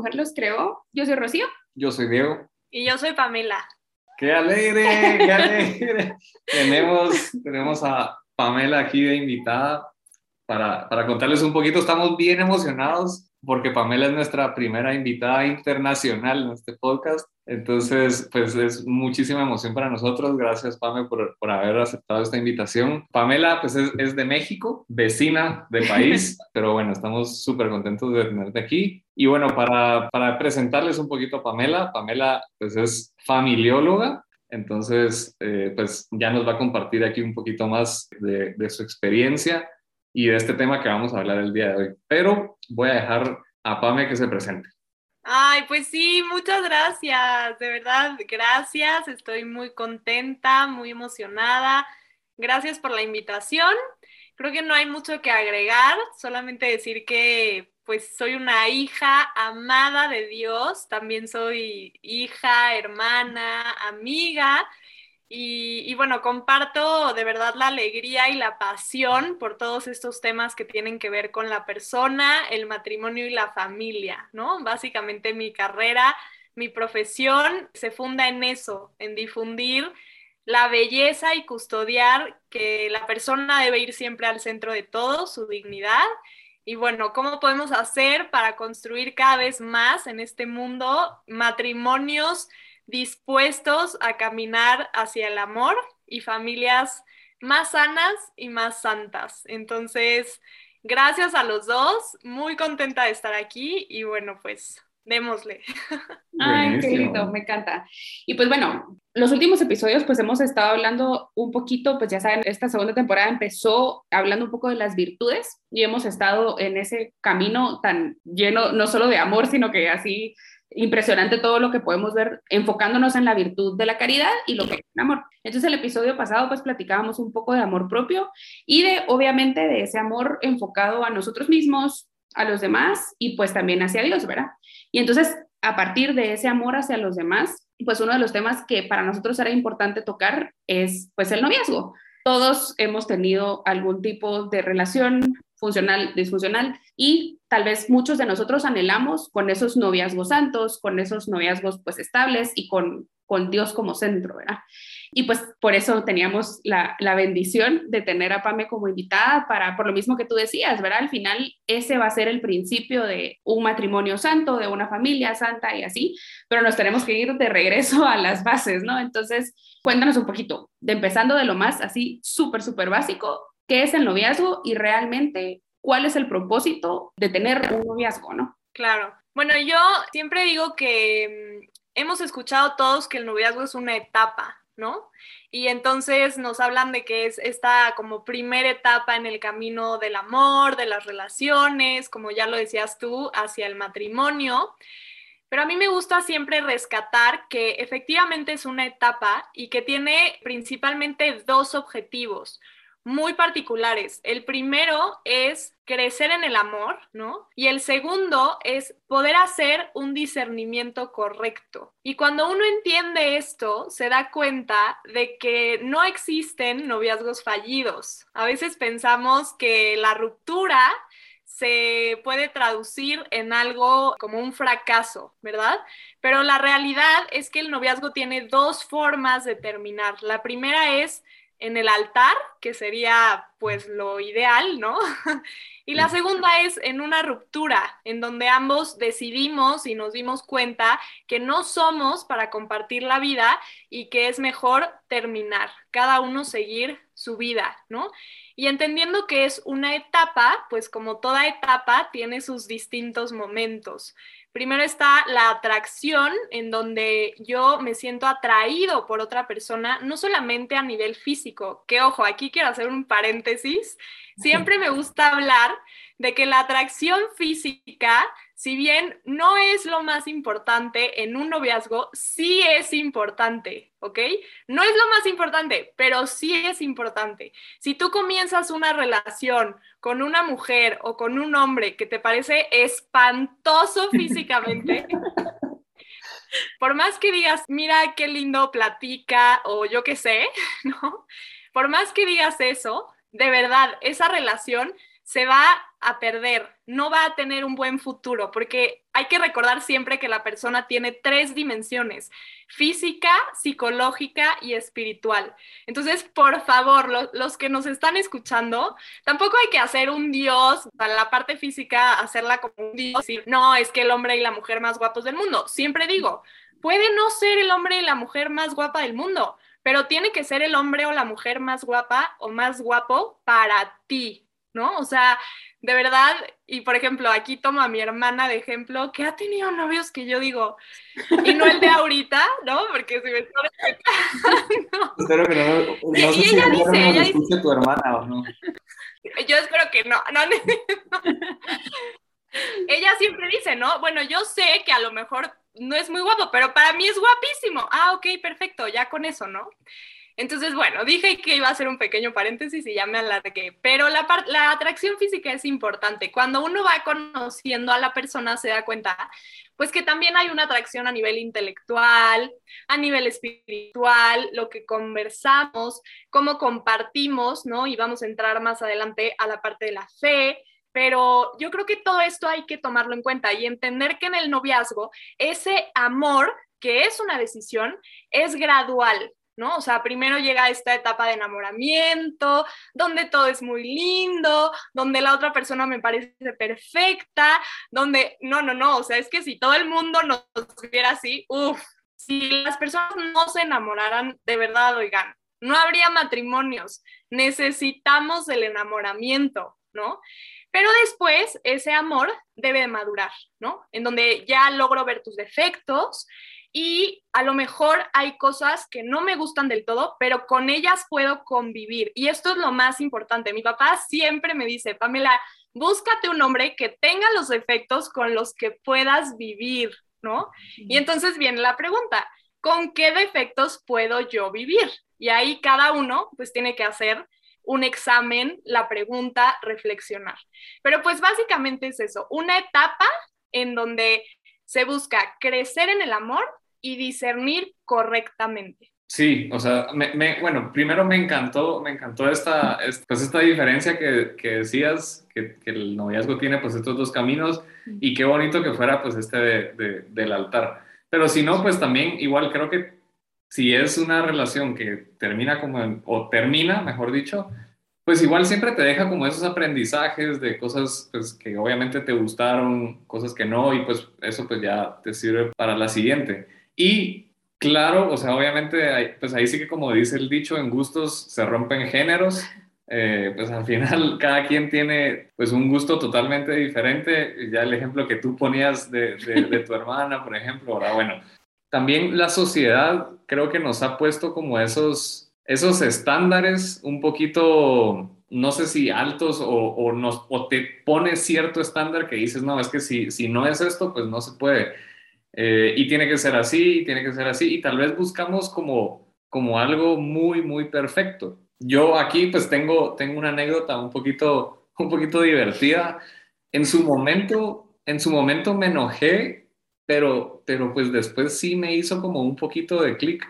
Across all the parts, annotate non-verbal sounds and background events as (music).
Mujer los creó. Yo soy Rocío. Yo soy Diego. Y yo soy Pamela. ¡Qué alegre! ¡Qué alegre! tenemos, tenemos a Pamela aquí de invitada para, para contarles un poquito. Estamos bien emocionados porque Pamela es nuestra primera invitada internacional en este podcast. Entonces, pues es muchísima emoción para nosotros. Gracias, Pame, por, por haber aceptado esta invitación. Pamela, pues es, es de México, vecina del país, (laughs) pero bueno, estamos súper contentos de tenerte aquí. Y bueno, para, para presentarles un poquito a Pamela, Pamela, pues es familióloga, entonces, eh, pues ya nos va a compartir aquí un poquito más de, de, su experiencia y de este tema que vamos a hablar el día de hoy. Pero voy a dejar a Pame que se presente. Ay, pues sí, muchas gracias, de verdad, gracias, estoy muy contenta, muy emocionada. Gracias por la invitación. Creo que no hay mucho que agregar, solamente decir que pues soy una hija amada de Dios, también soy hija, hermana, amiga y, bueno, comparto de verdad la alegría y la pasión por todos estos temas que tienen que ver con la persona, el matrimonio y la familia, ¿no? Básicamente mi carrera, mi profesión se funda en eso, en difundir la belleza y custodiar que la persona debe ir siempre al centro de todo, su dignidad. Y bueno, ¿cómo podemos hacer para construir cada vez más en este mundo matrimonios? Dispuestos a caminar hacia el amor y familias más sanas y más santas. Entonces, gracias a los dos, muy contenta de estar aquí y bueno, pues démosle. (laughs) Ay, qué lindo, me encanta. Y pues bueno, los últimos episodios pues hemos estado hablando un poquito, pues ya saben, esta segunda temporada empezó hablando un poco de las virtudes y hemos estado en ese camino tan lleno, no solo de amor, sino que así impresionante todo lo que podemos ver enfocándonos en la virtud de la caridad y lo que es el amor. Entonces el episodio pasado pues platicábamos un poco de amor propio y de obviamente de ese amor enfocado a nosotros mismos, a los demás y pues también hacia Dios, ¿verdad? Y entonces a partir de ese amor hacia los demás, pues uno de los temas que para nosotros era importante tocar es pues el noviazgo. Todos hemos tenido algún tipo de relación funcional, disfuncional y tal vez muchos de nosotros anhelamos con esos noviazgos santos, con esos noviazgos pues estables y con, con Dios como centro, ¿verdad? Y pues por eso teníamos la, la, bendición de tener a Pame como invitada para, por lo mismo que tú decías, ¿verdad? Al final ese va a ser el principio de un matrimonio santo, de una familia santa y así, pero nos tenemos que ir de regreso a las bases, ¿no? Entonces, cuéntanos un poquito, de empezando de lo más así súper, súper básico, ¿qué es el noviazgo y realmente cuál es el propósito de tener un noviazgo, ¿no? Claro. Bueno, yo siempre digo que mm, hemos escuchado todos que el noviazgo es una etapa, ¿no? Y entonces nos hablan de que es esta como primera etapa en el camino del amor, de las relaciones, como ya lo decías tú, hacia el matrimonio. Pero a mí me gusta siempre rescatar que efectivamente es una etapa y que tiene principalmente dos objetivos muy particulares. El primero es crecer en el amor, ¿no? Y el segundo es poder hacer un discernimiento correcto. Y cuando uno entiende esto, se da cuenta de que no existen noviazgos fallidos. A veces pensamos que la ruptura se puede traducir en algo como un fracaso, ¿verdad? Pero la realidad es que el noviazgo tiene dos formas de terminar. La primera es en el altar, que sería pues lo ideal, ¿no? (laughs) y la segunda es en una ruptura, en donde ambos decidimos y nos dimos cuenta que no somos para compartir la vida y que es mejor terminar, cada uno seguir su vida, ¿no? Y entendiendo que es una etapa, pues como toda etapa tiene sus distintos momentos. Primero está la atracción, en donde yo me siento atraído por otra persona, no solamente a nivel físico, que ojo, aquí quiero hacer un paréntesis, siempre me gusta hablar de que la atracción física si bien no es lo más importante en un noviazgo, sí es importante, ¿ok? No es lo más importante, pero sí es importante. Si tú comienzas una relación con una mujer o con un hombre que te parece espantoso (laughs) físicamente, por más que digas, mira qué lindo platica o yo qué sé, (laughs) ¿no? Por más que digas eso, de verdad, esa relación se va a perder, no va a tener un buen futuro, porque hay que recordar siempre que la persona tiene tres dimensiones, física, psicológica y espiritual. Entonces, por favor, los que nos están escuchando, tampoco hay que hacer un dios, para la parte física, hacerla como un dios, y no, es que el hombre y la mujer más guapos del mundo. Siempre digo, puede no ser el hombre y la mujer más guapa del mundo, pero tiene que ser el hombre o la mujer más guapa o más guapo para ti, ¿no? O sea, de verdad, y por ejemplo, aquí tomo a mi hermana de ejemplo, que ha tenido novios que yo digo, y no el de ahorita, ¿no? Porque si me está respetando. (laughs) Espero que no, no sé si ella dice, ella dice, tu hermana o no. Yo espero que no, no, no. Ella siempre dice, ¿no? Bueno, yo sé que a lo mejor no es muy guapo, pero para mí es guapísimo. Ah, ok, perfecto, ya con eso, ¿no? Entonces, bueno, dije que iba a hacer un pequeño paréntesis y ya me alargué, pero la, la atracción física es importante. Cuando uno va conociendo a la persona se da cuenta, pues que también hay una atracción a nivel intelectual, a nivel espiritual, lo que conversamos, cómo compartimos, ¿no? Y vamos a entrar más adelante a la parte de la fe, pero yo creo que todo esto hay que tomarlo en cuenta y entender que en el noviazgo ese amor, que es una decisión, es gradual, ¿no? O sea, primero llega esta etapa de enamoramiento, donde todo es muy lindo, donde la otra persona me parece perfecta, donde, no, no, no, o sea, es que si todo el mundo nos viera así, uff, si las personas no se enamoraran, de verdad, oigan, no habría matrimonios, necesitamos el enamoramiento, ¿no? Pero después ese amor debe de madurar, ¿no? En donde ya logro ver tus defectos y a lo mejor hay cosas que no me gustan del todo, pero con ellas puedo convivir. Y esto es lo más importante. Mi papá siempre me dice, Pamela, búscate un hombre que tenga los defectos con los que puedas vivir, ¿no? Y entonces viene la pregunta, ¿con qué defectos puedo yo vivir? Y ahí cada uno pues tiene que hacer un examen, la pregunta, reflexionar. Pero pues básicamente es eso, una etapa en donde se busca crecer en el amor y discernir correctamente. Sí, o sea, me, bueno, primero me encantó, me encantó esta, pues esta diferencia que, que decías, que, que, el noviazgo tiene pues estos dos caminos y qué bonito que fuera pues este de, del altar. Pero si no, pues también igual creo que si es una relación que termina como, o termina, mejor dicho, pues igual siempre te deja como esos aprendizajes de cosas pues, que obviamente te gustaron, cosas que no, y pues eso pues ya te sirve para la siguiente. Y claro, o sea, obviamente, pues ahí sí que como dice el dicho, en gustos se rompen géneros. Eh, pues al final (laughs) cada quien tiene pues un gusto totalmente diferente. Ya el ejemplo que tú ponías de, de, de tu hermana, por ejemplo, ahora bueno, también la sociedad creo que nos ha puesto como esos, esos estándares un poquito, no sé si altos o, nos, o te pone cierto estándar que dices, no, es que si, si no es esto, pues no se puede. Eh, y tiene que ser así, tiene que ser así, y tal vez buscamos como, como algo muy, muy perfecto. Yo aquí pues tengo, tengo una anécdota un poquito, un poquito divertida. En su momento, en su momento me enojé pero, pero pues después sí me hizo como un poquito de clic.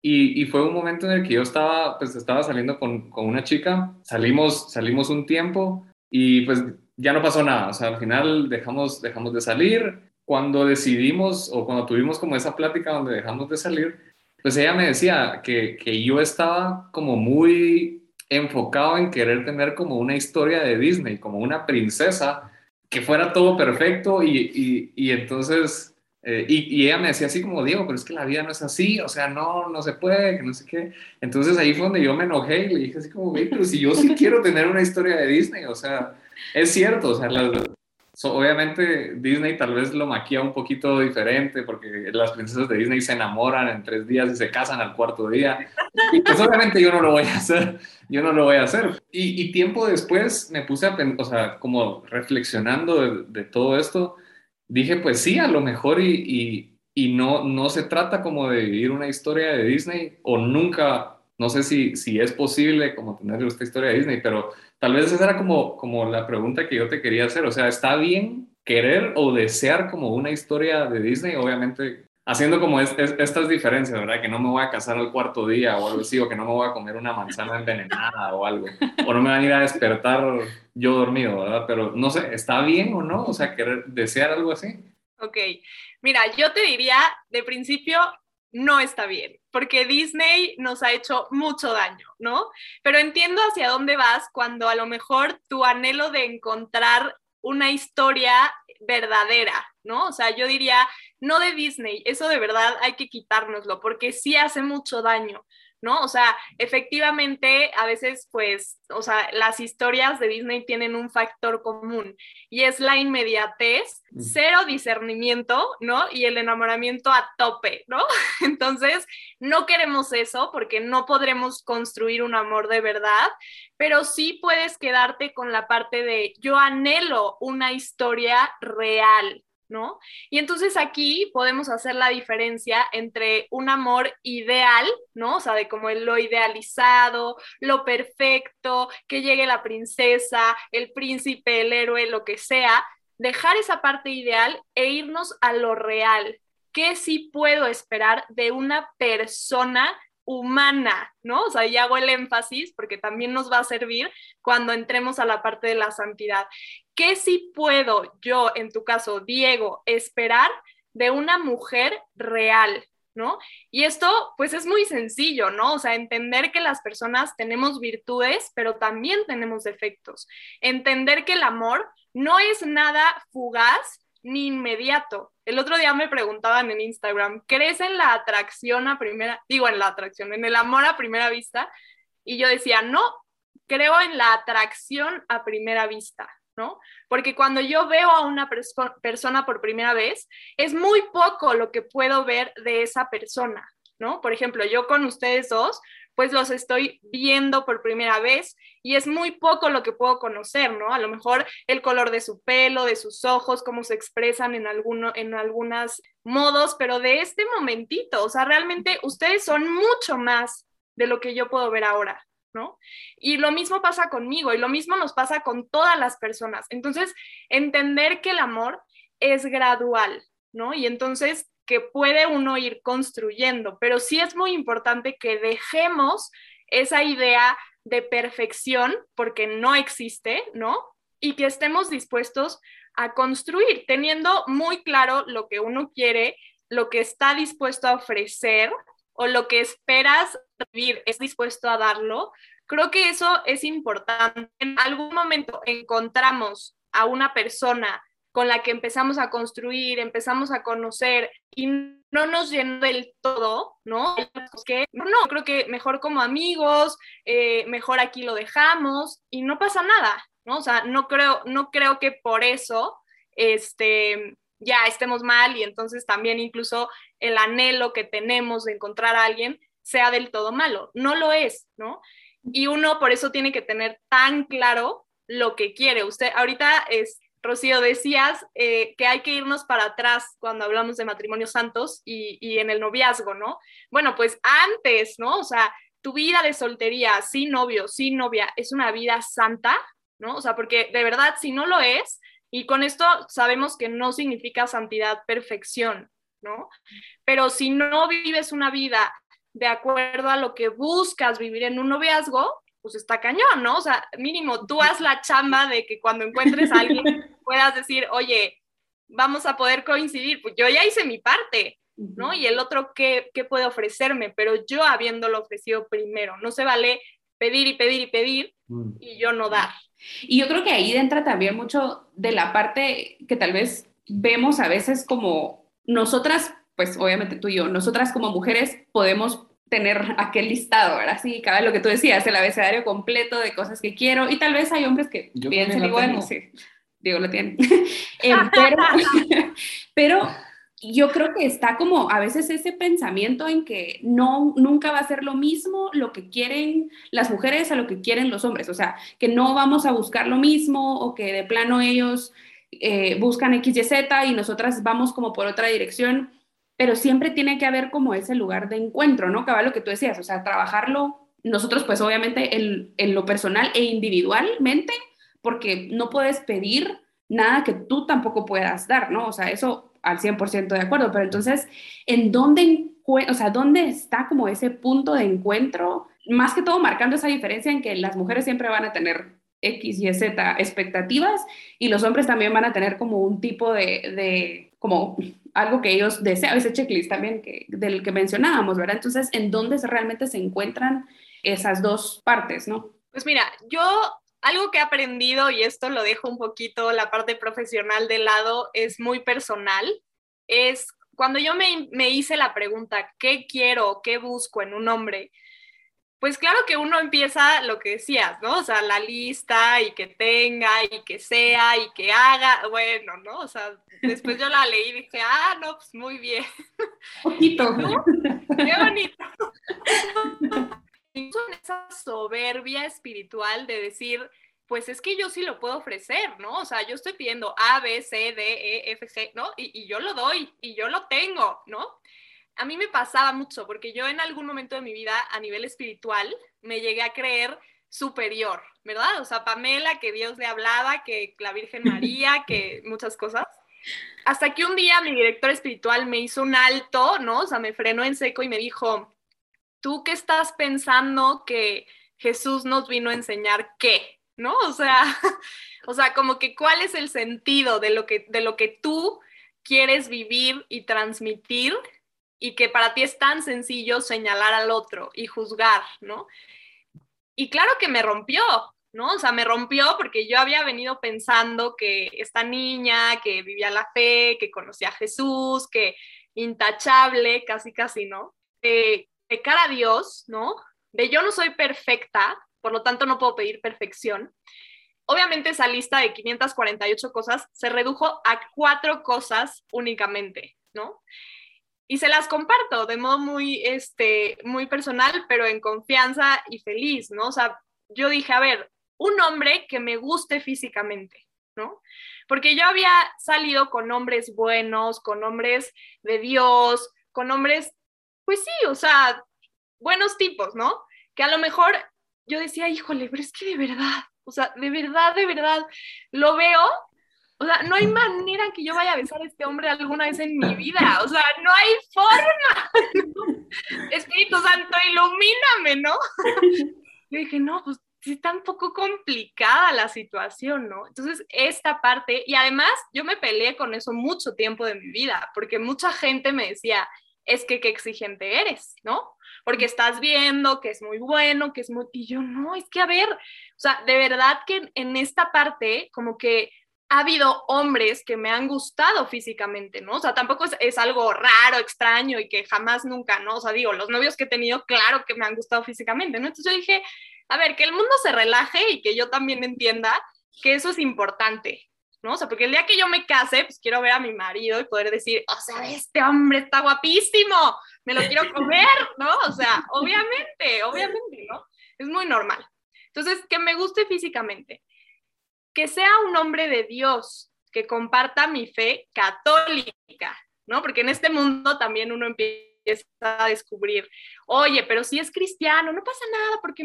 Y, y, fue un momento en el que yo estaba, pues estaba saliendo con, con, una chica, salimos, salimos un tiempo y pues ya no pasó nada, o sea, al final dejamos, dejamos de salir. Cuando decidimos o cuando tuvimos como esa plática donde dejamos de salir, pues ella me decía que, que yo estaba como muy enfocado en querer tener como una historia de Disney, como una princesa, que fuera todo perfecto y, y, y entonces eh, y, ella me decía así como, Diego, pero es que la vida no es así, o sea, no, no se puede, que no sé qué. Entonces ahí fue donde yo me enojé y le dije así como, pero si yo sí quiero tener una historia de Disney, o sea, es cierto, o sea, obviamente Disney tal vez lo maquilla un poquito diferente porque las princesas de Disney se enamoran en tres días y se casan al cuarto día. Y pues obviamente yo no lo voy a hacer, yo no lo voy a hacer. Y, tiempo después me puse a, o sea, como reflexionando de, de todo esto dije, pues sí, a lo mejor y, y, no, no se trata como de vivir una historia de Disney o nunca, no sé si, si es posible como tener esta historia de Disney, pero tal vez esa era como, como la pregunta que yo te quería hacer, o sea, ¿está bien querer o desear como una historia de Disney? Obviamente haciendo como estas diferencias, ¿verdad? Que no me voy a casar al cuarto día o algo así, o que no me voy a comer una manzana envenenada o algo, o no me van a ir a despertar yo dormido, ¿verdad? Pero no sé, ¿está bien o no? O sea, querer desear algo así. Ok, mira, yo te diría, de principio, no está bien, porque Disney nos ha hecho mucho daño, ¿no? Pero entiendo hacia dónde vas cuando a lo mejor tu anhelo de encontrar una historia verdadera, ¿no? O sea, yo diría, no de Disney, eso de verdad hay que quitárnoslo, porque sí hace mucho daño. ¿No? O sea, efectivamente, a veces, pues, o sea, las historias de Disney tienen un factor común y es la inmediatez, mm. cero discernimiento, ¿no? Y el enamoramiento a tope, ¿no? (laughs) Entonces, no queremos eso porque no podremos construir un amor de verdad, pero sí puedes quedarte con la parte de yo anhelo una historia real, ¿no? Y entonces aquí podemos hacer la diferencia entre un amor ideal, ¿no? O sea, de como lo idealizado, lo perfecto, que llegue la princesa, el príncipe, el héroe, lo que sea, dejar esa parte ideal e irnos a lo real. ¿Qué sí puedo esperar de una persona humana, ¿no? O sea, y hago el énfasis porque también nos va a servir cuando entremos a la parte de la santidad. ¿Qué sí puedo yo, en tu caso, Diego, esperar de una mujer real, ¿no? Y esto, pues es muy sencillo, ¿no? O sea, entender que las personas tenemos virtudes, pero también tenemos defectos. Entender que el amor no es nada fugaz ni inmediato. El otro día me preguntaban en Instagram, ¿crees en la atracción a primera, digo en la atracción, en el amor a primera vista? Y yo decía, no, creo en la atracción a primera vista, ¿no? Porque cuando yo veo a una persona por primera vez, es muy poco lo que puedo ver de esa persona, ¿no? Por ejemplo, yo con ustedes dos, pues los estoy viendo por primera vez y es muy poco lo que puedo conocer, ¿no? A lo mejor el color de su pelo, de sus ojos, cómo se expresan en, alguno, en algunos modos, pero de este momentito, o sea, realmente ustedes son mucho más de lo que yo puedo ver ahora, ¿no? Y lo mismo pasa conmigo y lo mismo nos pasa con todas las personas. Entonces, entender que el amor es gradual, ¿no? Y entonces que puede uno ir construyendo, pero sí es muy importante que dejemos esa idea de perfección, porque no existe, ¿no? Y que estemos dispuestos a construir, teniendo muy claro lo que uno quiere, lo que está dispuesto a ofrecer o lo que esperas vivir, es dispuesto a darlo. Creo que eso es importante. En algún momento encontramos a una persona con la que empezamos a construir, empezamos a conocer y no nos llenó del todo, ¿no? Que, no, creo que mejor como amigos, eh, mejor aquí lo dejamos y no pasa nada, ¿no? O sea, no creo, no creo que por eso este, ya estemos mal y entonces también incluso el anhelo que tenemos de encontrar a alguien sea del todo malo. No lo es, ¿no? Y uno por eso tiene que tener tan claro lo que quiere. Usted ahorita es Rocío, decías eh, que hay que irnos para atrás cuando hablamos de matrimonios santos y, en el noviazgo, ¿no? Bueno, pues antes, ¿no? O sea, tu vida de soltería, sin novio, sin novia, es una vida santa, ¿no? O sea, porque de verdad, si no lo es, y con esto sabemos que no significa santidad, perfección, ¿no? Pero si no vives una vida de acuerdo a lo que buscas vivir en un noviazgo, pues está cañón, ¿no? O sea, mínimo tú haz la chamba de que cuando encuentres a alguien (laughs) puedas decir, oye, vamos a poder coincidir, pues yo ya hice mi parte, ¿no? Y el otro, ¿qué, qué puede ofrecerme? Pero yo habiéndolo ofrecido primero, no se vale pedir y pedir y pedir mm. y yo no dar. Y yo creo que ahí entra también mucho de la parte que tal vez vemos a veces como nosotras, pues obviamente tú y yo, nosotras como mujeres podemos tener aquel listado, ¿verdad? Sí, cada lo que tú decías, el abecedario completo de cosas que quiero, y tal vez hay hombres que piensen igual, sí, digo, lo tienen. (laughs) Eh, pero, (laughs) pero yo creo que está como a veces ese pensamiento en que no, nunca va a ser lo mismo lo que quieren las mujeres a lo que quieren los hombres, o sea, que no vamos a buscar lo mismo o que de plano ellos eh, buscan X, Y, Z y nosotras vamos como por otra dirección pero siempre tiene que haber como ese lugar de encuentro, ¿no? Cabal lo que tú decías, o sea, trabajarlo nosotros pues obviamente en, en lo personal e individualmente, porque no puedes pedir nada que tú tampoco puedas dar, ¿no? O sea, eso al 100% de acuerdo, pero entonces, ¿en dónde, o sea, dónde está como ese punto de encuentro? Más que todo marcando esa diferencia en que las mujeres siempre van a tener X, Y, Z expectativas y los hombres también van a tener como un tipo de, de como algo que ellos desean, ese checklist también que, del que mencionábamos, ¿verdad? Entonces, ¿en dónde realmente se encuentran esas dos partes, no? Pues mira, yo algo que he aprendido, y esto lo dejo un poquito la parte profesional de lado, es muy personal, es cuando yo me, me hice la pregunta, ¿qué quiero, qué busco en un hombre? Pues claro que uno empieza lo que decías, ¿no? O sea, la lista y que tenga y que sea y que haga, bueno, ¿no? O sea, después yo la leí y dije, ah, no, pues muy bien. (laughs) Poquito. (laughs) ¿No? Qué bonito. (laughs) Incluso en esa soberbia espiritual de decir, pues es que yo sí lo puedo ofrecer, ¿no? O sea, yo estoy pidiendo A, B, C, D, E, F, G, ¿no? Y, y yo lo doy y yo lo tengo, ¿no? A mí me pasaba mucho, porque yo en algún momento de mi vida a nivel espiritual me llegué a creer superior, ¿verdad? O sea, Pamela, que Dios le hablaba, que la Virgen (laughs) María, que muchas cosas. Hasta que un día mi director espiritual me hizo un alto, ¿no? O sea, me frenó en seco y me dijo, ¿tú qué estás pensando que Jesús nos vino a enseñar qué? ¿No? O sea, (laughs) o sea, como que cuál es el sentido de lo que, de lo que tú quieres vivir y transmitir y que para ti es tan sencillo señalar al otro y juzgar, ¿no? Y claro que me rompió, ¿no? O sea, me rompió porque yo había venido pensando que esta niña que vivía la fe, que conocía a Jesús, que intachable, casi casi, ¿no? de cara a Dios, ¿no? De yo no soy perfecta, por lo tanto no puedo pedir perfección. Obviamente esa lista de 548 cosas se redujo a cuatro cosas únicamente, ¿no? Y se las comparto de modo muy, este, muy personal, pero en confianza y feliz, ¿no? O sea, yo dije, a ver, un hombre que me guste físicamente, ¿no? Porque yo había salido con hombres buenos, con hombres de Dios, con hombres, pues sí, o sea, buenos tipos, ¿no? Que a lo mejor yo decía, híjole, pero es que de verdad, o sea, de verdad, de verdad, lo veo o sea, no hay manera que yo vaya a besar a este hombre alguna vez en mi vida. O sea, no hay forma. Espíritu Santo, ilumíname, ¿no? Yo dije, no, pues sí está un poco complicada la situación, ¿no? Entonces, esta parte, y además yo me peleé con eso mucho tiempo de mi vida, porque mucha gente me decía, es que qué exigente eres, ¿no? Porque estás viendo que es muy bueno, que es muy... Y yo, no, es que a ver, o sea, de verdad que en esta parte, como que ha habido hombres que me han gustado físicamente, ¿no? O sea, tampoco es, algo raro, extraño y que jamás nunca, ¿no? O sea, digo, los novios que he tenido, claro que me han gustado físicamente, ¿no? Entonces yo dije, a ver, que el mundo se relaje y que yo también entienda que eso es importante, ¿no? O sea, porque el día que yo me case, pues quiero ver a mi marido y poder decir, o sea, este hombre está guapísimo, me lo quiero comer, ¿no? O sea, obviamente, obviamente, ¿no? Es muy normal. Entonces, que me guste físicamente que sea un hombre de Dios, que comparta mi fe católica, ¿no? Porque en este mundo también uno empieza a descubrir, oye, pero si es cristiano, no pasa nada, porque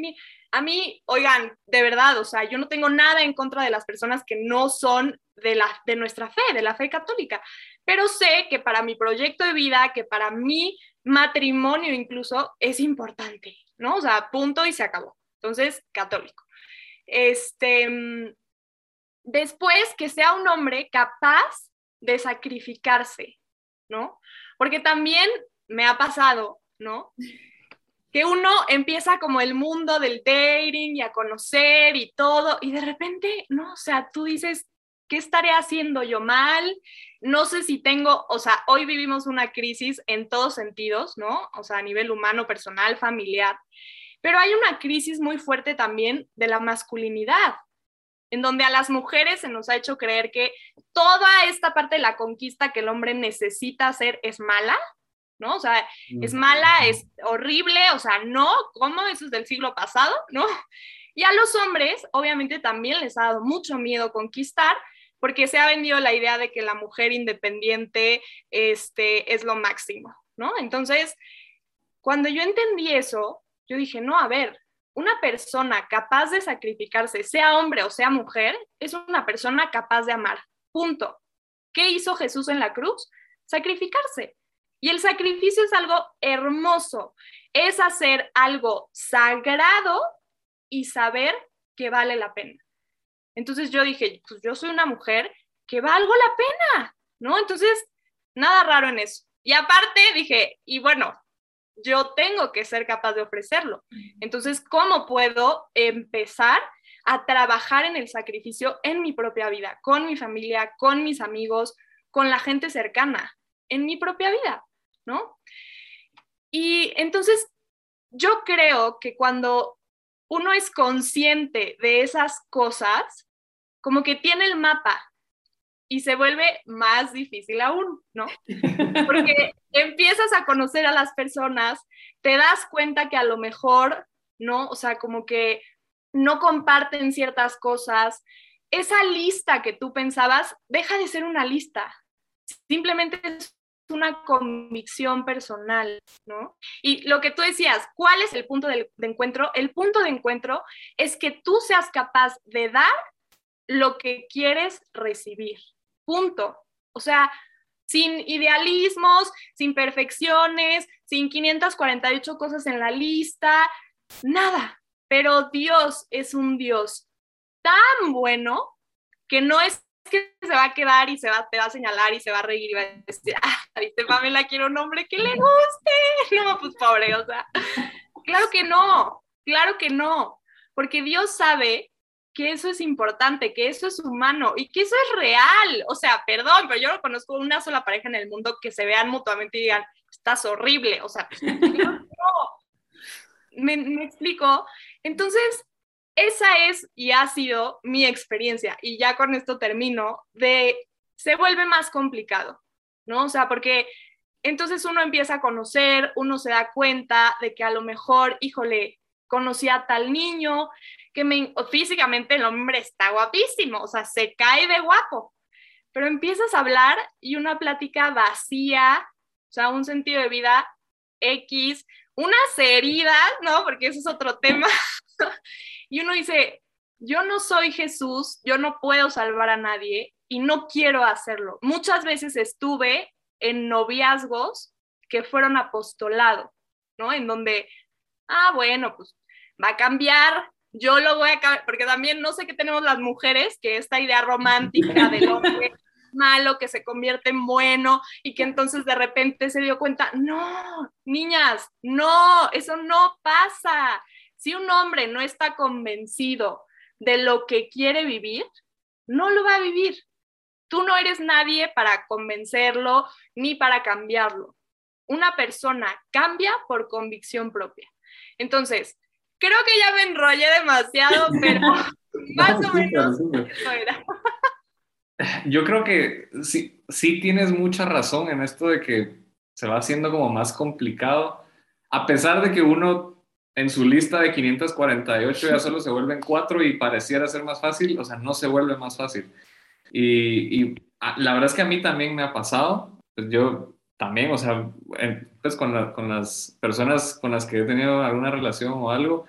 a mí, oigan, de verdad, o sea, yo no tengo nada en contra de las personas que no son de, la, de nuestra fe, de la fe católica, pero sé que para mi proyecto de vida, que para mi matrimonio incluso, es importante, ¿no? O sea, punto y se acabó. Entonces, católico. Este, después que sea un hombre capaz de sacrificarse, ¿no? Porque también me ha pasado, ¿no? Que uno empieza como el mundo del dating y a conocer y todo, y de repente, no, o sea, tú dices, ¿qué estaré haciendo yo mal? No sé si tengo, o sea, hoy vivimos una crisis en todos sentidos, ¿no? O sea, a nivel humano, personal, familiar, pero hay una crisis muy fuerte también de la masculinidad, en donde a las mujeres se nos ha hecho creer que toda esta parte de la conquista que el hombre necesita hacer es mala, ¿no? O sea, es mala, es horrible, o sea, no, ¿cómo? Eso es del siglo pasado, ¿no? Y a los hombres, obviamente, también les ha dado mucho miedo conquistar, porque se ha vendido la idea de que la mujer independiente este, es lo máximo, ¿no? Entonces, cuando yo entendí eso, yo dije, no, a ver, una persona capaz de sacrificarse, sea hombre o sea mujer, es una persona capaz de amar. Punto. ¿Qué hizo Jesús en la cruz? sacrificarse. Y el sacrificio es algo hermoso, es hacer algo sagrado y saber que vale la pena. Entonces yo dije, pues yo soy una mujer que valgo la pena, ¿no? Entonces, nada raro en eso. Y aparte dije, y bueno, yo tengo que ser capaz de ofrecerlo. Entonces, ¿cómo puedo empezar a trabajar en el sacrificio en mi propia vida, con mi familia, con mis amigos, con la gente cercana, en mi propia vida, ¿no? Y entonces, yo creo que cuando uno es consciente de esas cosas, como que tiene el mapa y se vuelve más difícil aún, ¿no? (laughs) Porque empiezas a conocer a las personas, te das cuenta que a lo mejor, ¿no? O sea, como que no comparten ciertas cosas. Esa lista que tú pensabas deja de ser una lista, simplemente es una convicción personal, ¿no? Y lo que tú decías, ¿cuál es el punto de encuentro? El punto de encuentro es que tú seas capaz de dar lo que quieres recibir. Punto. O sea, sin idealismos, sin perfecciones, sin 548 cosas en la lista, nada. Pero Dios es un Dios tan bueno que no es que se va a quedar y se va, te va a señalar y se va a reír y va a decir, ah, viste, Pamela, quiero un hombre que le guste. (laughs) No, pues pobre, o sea, claro que no, claro que no, porque Dios sabe que eso es importante, que eso es humano y que eso es real. O sea, perdón, pero yo no conozco una sola pareja en el mundo que se vean mutuamente y digan, estás horrible. O sea, (laughs) no, me, me explico. Entonces, esa es y ha sido mi experiencia. Y ya con esto termino, de se vuelve más complicado, ¿no? O sea, porque entonces uno empieza a conocer, uno se da cuenta de que a lo mejor, híjole, conocí a tal niño, que me, físicamente el hombre está guapísimo, o sea, se cae de guapo, pero empiezas a hablar y una plática vacía, o sea, un sentido de vida X, unas heridas, ¿no? Porque eso es otro tema. (laughs) y uno dice, yo no soy Jesús, yo no puedo salvar a nadie y no quiero hacerlo. Muchas veces estuve en noviazgos que fueron apostolado, ¿no? En donde, ah, bueno, pues va a cambiar, yo lo voy a porque también no sé qué tenemos las mujeres, que esta idea romántica del hombre malo que se convierte en bueno y que entonces de repente se dio cuenta, no, niñas, no, eso no pasa. Si un hombre no está convencido de lo que quiere vivir, no lo va a vivir. Tú no eres nadie para convencerlo ni para cambiarlo. Una persona cambia por convicción propia. Entonces, creo que ya me enrollé demasiado, (laughs) pero más o menos eso era. Yo creo que sí, sí tienes mucha razón en esto de que se va haciendo como más complicado, a pesar de que uno en su lista de 548 ya solo se vuelven cuatro y pareciera ser más fácil, o sea, no se vuelve más fácil. Y, y la verdad es que a mí también me ha pasado, pues yo también, o sea, pues con, las personas con las que he tenido alguna relación o algo,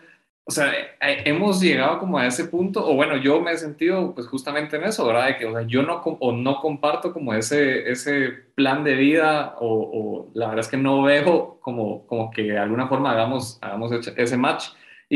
o sea, eh, hemos llegado como a ese punto, o bueno, yo me he sentido pues justamente en eso, ¿verdad? De que o sea, yo no, o no comparto como ese, ese plan de vida, o, la verdad es que no veo como, como que de alguna forma hagamos, hagamos ese match.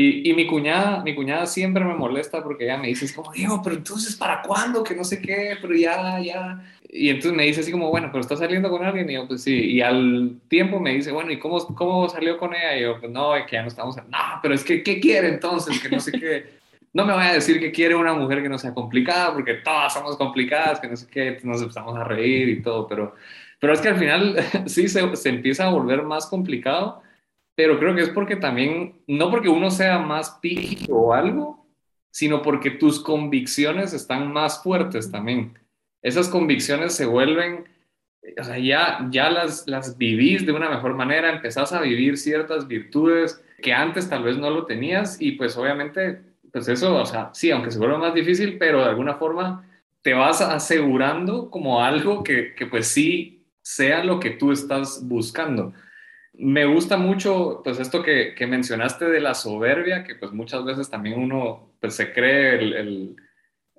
Y, y, mi cuñada, mi cuñada siempre me molesta porque ella me dice, es como, Diego, pero entonces, ¿para cuándo? Que no sé qué, pero ya, ya. Y entonces me dice así como, bueno, pero estás saliendo con alguien. Y yo, pues sí. Y al tiempo me dice, bueno, ¿y cómo, cómo salió con ella? Y yo, pues no, es que ya no estamos. No, pero es que, ¿qué quiere entonces? Que no sé qué. No me vaya a decir que quiere una mujer que no sea complicada, porque todas somos complicadas, que no sé qué, nos empezamos a reír y todo. Pero, pero es que al final (laughs) sí se, se empieza a volver más complicado. Pero creo que es porque también, no porque uno sea más pico o algo, sino porque tus convicciones están más fuertes también esas convicciones se vuelven, o sea, ya, ya las, las vivís de una mejor manera, empezás a vivir ciertas virtudes que antes tal vez no lo tenías y pues obviamente, pues eso, o sea, sí, aunque se vuelva más difícil, pero de alguna forma te vas asegurando como algo que, que pues sí sea lo que tú estás buscando. Me gusta mucho, pues esto que, que mencionaste de la soberbia, que pues muchas veces también uno pues se cree el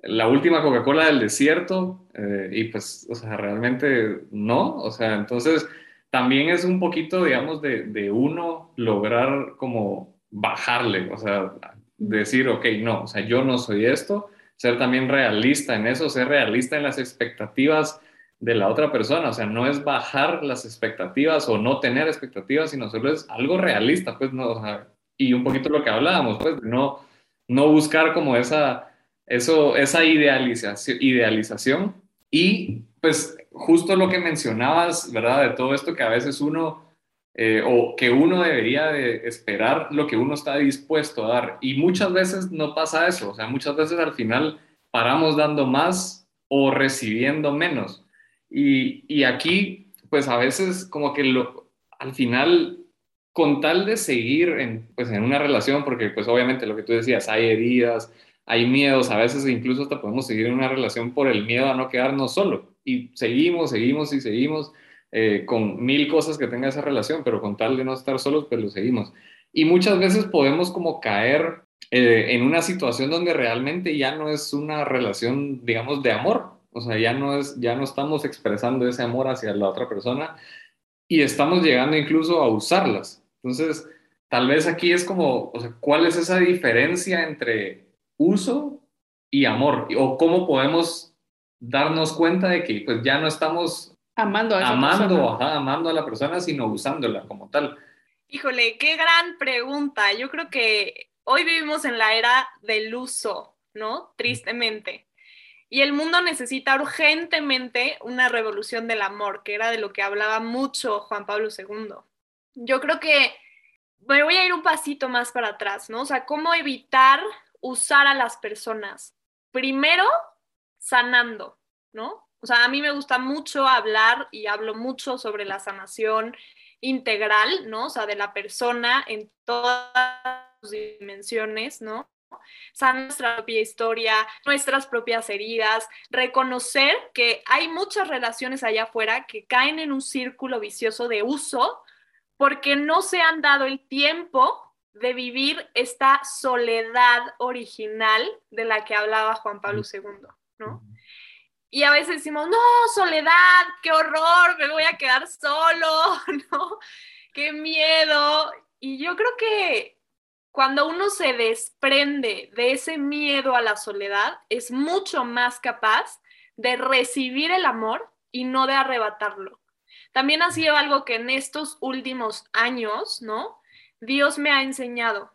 la última Coca-Cola del desierto eh, y pues, o sea, realmente no, o sea, entonces también es un poquito, digamos, de, de uno lograr como bajarle, o sea, decir, ok, no, o sea, yo no soy esto, ser también realista en eso, ser realista en las expectativas de la otra persona, o sea, no es bajar las expectativas o no tener expectativas, sino solo es algo realista, pues, no, o sea, y un poquito lo que hablábamos, pues, no, no buscar como esa, eso, esa idealización, idealización y pues justo lo que mencionabas, ¿verdad? De todo esto que a veces uno, eh, o que uno debería de esperar lo que uno está dispuesto a dar. Y muchas veces no pasa eso, o sea, muchas veces al final paramos dando más o recibiendo menos. Y, aquí, pues a veces como que lo, al final, con tal de seguir en, pues, en una relación, porque pues obviamente lo que tú decías, hay heridas, hay miedos, a veces incluso hasta podemos seguir en una relación por el miedo a no quedarnos solo. Y seguimos, seguimos y seguimos eh, con mil cosas que tenga esa relación, pero con tal de no estar solos, pues lo seguimos. Y muchas veces podemos como caer eh, en una situación donde realmente ya no es una relación, digamos, de amor. O sea, ya no, es, ya no estamos expresando ese amor hacia la otra persona y estamos llegando incluso a usarlas. Entonces, tal vez aquí es como, o sea, ¿cuál es esa diferencia entre uso y amor, o cómo podemos darnos cuenta de que pues ya no estamos amando a, amando, amando a la persona, sino usándola como tal. Híjole, qué gran pregunta. Yo creo que hoy vivimos en la era del uso, ¿no? Tristemente. Y el mundo necesita urgentemente una revolución del amor, que era de lo que hablaba mucho Juan Pablo II. Yo creo que me voy a ir un pasito más para atrás, ¿no? O sea, cómo evitar usar a las personas. Primero, sanando, ¿no? O sea, a mí me gusta mucho hablar y hablo mucho sobre la sanación integral, ¿no? O sea, de la persona en todas sus dimensiones, ¿no? Sanar nuestra propia historia, nuestras propias heridas, reconocer que hay muchas relaciones allá afuera que caen en un círculo vicioso de uso porque no se han dado el tiempo de vivir esta soledad original de la que hablaba Juan Pablo II, ¿no? Y a veces decimos, no, soledad, qué horror, me voy a quedar solo, (laughs) ¿no? Qué miedo. Y yo creo que cuando uno se desprende de ese miedo a la soledad, es mucho más capaz de recibir el amor y no de arrebatarlo. También ha sido algo que en estos últimos años, ¿no? Dios me ha enseñado.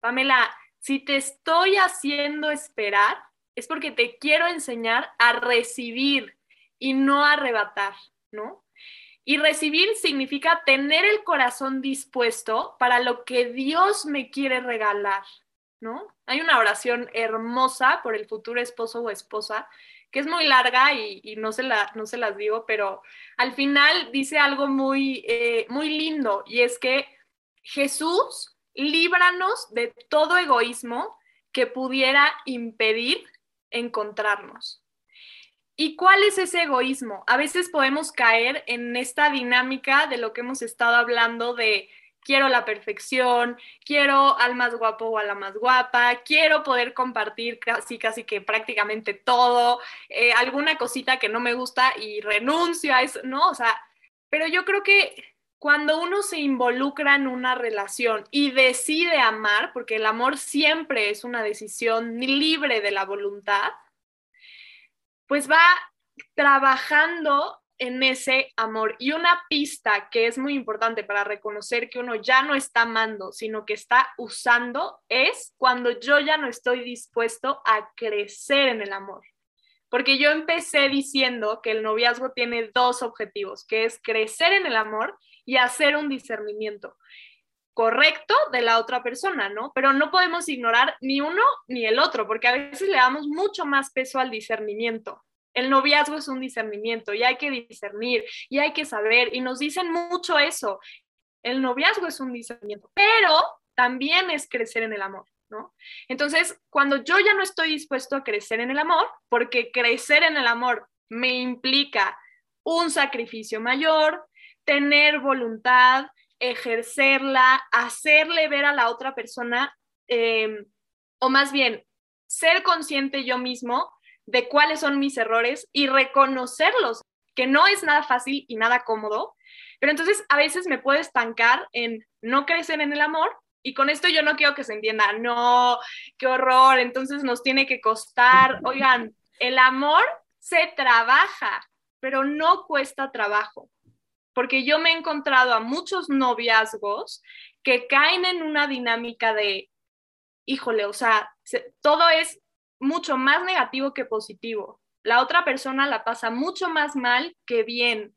Pamela, si te estoy haciendo esperar, es porque te quiero enseñar a recibir y no a arrebatar, ¿no? Y recibir significa tener el corazón dispuesto para lo que Dios me quiere regalar, ¿no? Hay una oración hermosa por el futuro esposo o esposa que es muy larga y, no, se la, no se las digo, pero al final dice algo muy, eh, muy lindo y es que Jesús, líbranos de todo egoísmo que pudiera impedir encontrarnos. ¿Y cuál es ese egoísmo? A veces podemos caer en esta dinámica de lo que hemos estado hablando de quiero la perfección, quiero al más guapo o a la más guapa, quiero poder compartir casi, casi que prácticamente todo, eh, alguna cosita que no me gusta y renuncio a eso, ¿no? O sea, pero yo creo que cuando uno se involucra en una relación y decide amar, porque el amor siempre es una decisión libre de la voluntad, pues va trabajando en ese amor. Y una pista que es muy importante para reconocer que uno ya no está amando, sino que está usando, es cuando yo ya no estoy dispuesto a crecer en el amor. Porque yo empecé diciendo que el noviazgo tiene dos objetivos, que es crecer en el amor y hacer un discernimiento correcto de la otra persona, ¿no? Pero no podemos ignorar ni uno ni el otro, porque a veces le damos mucho más peso al discernimiento. El noviazgo es un discernimiento y hay que discernir y hay que saber, y nos dicen mucho eso. El noviazgo es un discernimiento, pero también es crecer en el amor. ¿No? Entonces, cuando yo ya no estoy dispuesto a crecer en el amor, porque crecer en el amor me implica un sacrificio mayor, tener voluntad, ejercerla, hacerle ver a la otra persona, em, o más bien, ser consciente yo mismo de cuáles son mis errores y reconocerlos, que no es nada fácil y nada cómodo, pero entonces a veces me puedo estancar en no crecer en el amor y con esto yo no quiero que se entienda, no, qué horror, entonces nos tiene que costar, oigan, el amor se trabaja, pero no cuesta trabajo, porque yo me he encontrado a muchos noviazgos que caen en una dinámica de, híjole, o sea, todo es mucho más negativo que positivo. La otra persona la pasa mucho más mal que bien.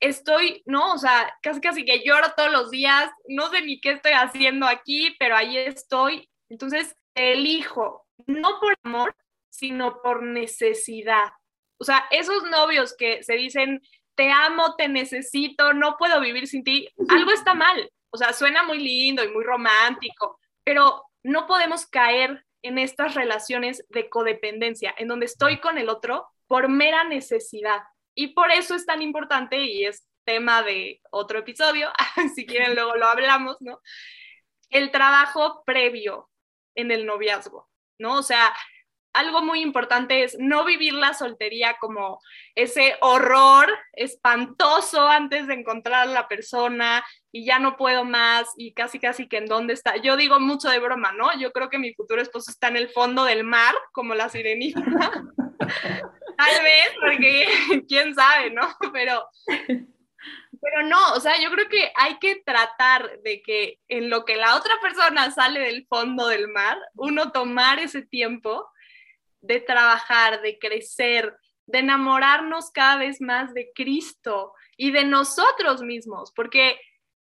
Estoy, ¿no? O sea, casi casi que lloro todos los días, no sé ni qué estoy haciendo aquí, pero ahí estoy. Entonces, elijo, no por amor, sino por necesidad. O sea, esos novios que se dicen, te amo, te necesito, no puedo vivir sin ti, algo está mal. O sea, suena muy lindo y muy romántico, pero no podemos caer en estas relaciones de codependencia, en donde estoy con el otro por mera necesidad. Y por eso es tan importante, y es tema de otro episodio, (laughs) si quieren luego lo hablamos, ¿no? El trabajo previo en el noviazgo, ¿no? O sea, algo muy importante es no vivir la soltería como ese horror espantoso antes de encontrar a la persona y ya no puedo más y casi casi que en dónde está. Yo digo mucho de broma, ¿no? Yo creo que mi futuro esposo está en el fondo del mar, como la sirenita. (laughs) Tal vez, porque (laughs) quién sabe, ¿no? Pero pero no, o sea, yo creo que hay que tratar de que en lo que la otra persona sale del fondo del mar, uno tomar ese tiempo de trabajar, de crecer, de enamorarnos cada vez más de Cristo y de nosotros mismos, porque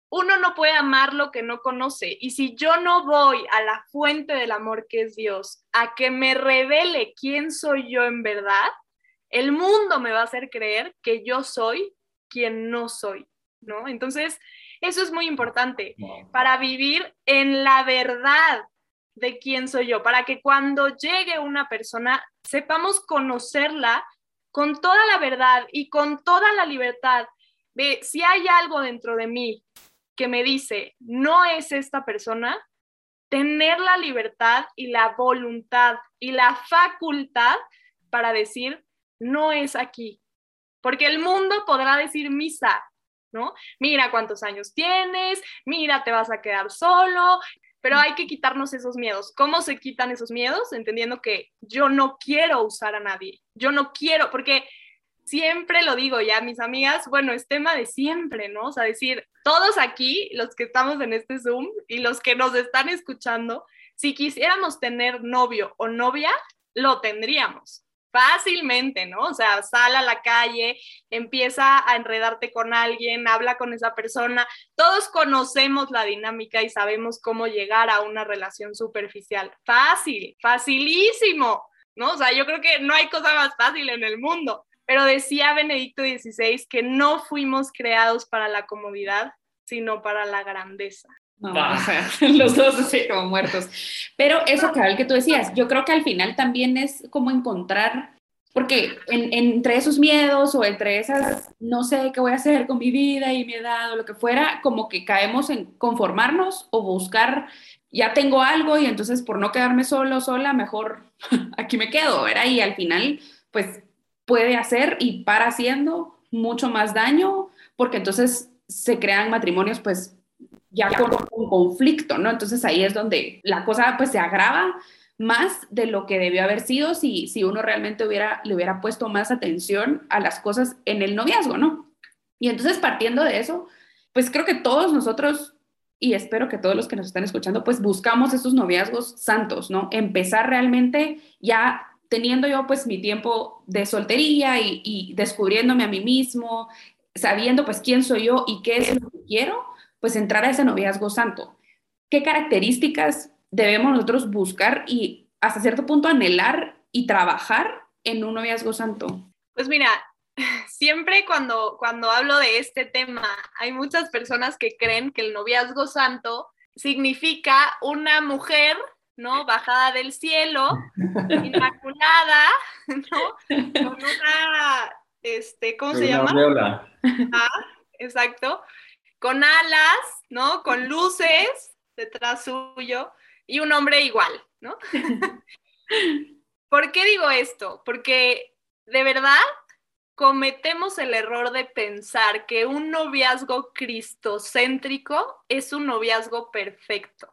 uno no puede amar lo que no conoce. Y si yo no voy a la fuente del amor que es Dios, a que me revele quién soy yo en verdad, el mundo me va a hacer creer que yo soy quien no soy, ¿no? Entonces, eso es muy importante para vivir en la verdad, de quién soy yo, para que cuando llegue una persona sepamos conocerla con toda la verdad y con toda la libertad de si hay algo dentro de mí que me dice, no es esta persona, tener la libertad y la voluntad y la facultad para decir, no es aquí. Porque el mundo podrá decir misa, ¿no? Mira cuántos años tienes, mira, te vas a quedar solo, pero hay que quitarnos esos miedos. ¿Cómo se quitan esos miedos? Entendiendo que yo no quiero usar a nadie. Yo no quiero, porque siempre lo digo ya, mis amigas, bueno, es tema de siempre, ¿no? O sea, decir, todos aquí, los que estamos en este Zoom y los que nos están escuchando, si quisiéramos tener novio o novia, lo tendríamos fácilmente, ¿no? O sea, sal a la calle, empieza a enredarte con alguien, habla con esa persona. Todos conocemos la dinámica y sabemos cómo llegar a una relación superficial. Fácil, facilísimo, ¿no? O sea, yo creo que no hay cosa más fácil en el mundo. Pero decía Benedicto XVI que no fuimos creados para la comodidad, sino para la grandeza. No, o sea, (laughs) los dos así como muertos. Pero eso, cabal, que tú decías, yo creo que al final también es como encontrar, porque entre esos miedos o entre esas, no sé qué voy a hacer con mi vida y mi edad o lo que fuera, como que caemos en conformarnos o buscar, ya tengo algo y entonces por no quedarme solo, sola, mejor (laughs) aquí me quedo, ¿verdad? Y al final, pues puede hacer y para haciendo mucho más daño, porque entonces se crean matrimonios, pues ya con un conflicto, ¿no? Entonces ahí es donde la cosa pues se agrava más de lo que debió haber sido si, si uno realmente hubiera, le hubiera puesto más atención a las cosas en el noviazgo, ¿no? Y entonces partiendo de eso, pues creo que todos nosotros, y espero que todos los que nos están escuchando, pues buscamos esos noviazgos santos, ¿no? Empezar realmente ya teniendo yo pues mi tiempo de soltería y, y descubriéndome a mí mismo, sabiendo pues quién soy yo y qué es lo que quiero, pues entrar a ese noviazgo santo. ¿Qué características debemos nosotros buscar y hasta cierto punto anhelar y trabajar en un noviazgo santo? Pues mira, (laughs) siempre cuando, cuando hablo de este tema, hay muchas personas que creen que el noviazgo santo significa una mujer, ¿no? Bajada del cielo, (laughs) inmaculada, ¿no? Con una, este, ¿cómo se llama? Ah, exacto con alas, ¿no? Con luces detrás suyo y un hombre igual, ¿no? (laughs) ¿Por qué digo esto? Porque de verdad cometemos el error de pensar que un noviazgo cristocéntrico es un noviazgo perfecto.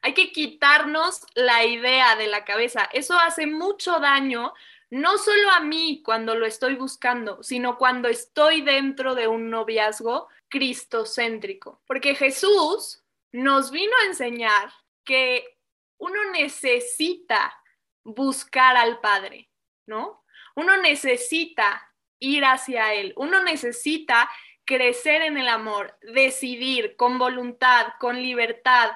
Hay que quitarnos la idea de la cabeza. Eso hace mucho daño, no solo a mí cuando lo estoy buscando, sino cuando estoy dentro de un noviazgo cristocéntrico. Porque Jesús nos vino a enseñar que uno necesita buscar al Padre, ¿no? Uno necesita ir hacia Él, uno necesita crecer en el amor, decidir con voluntad, con libertad.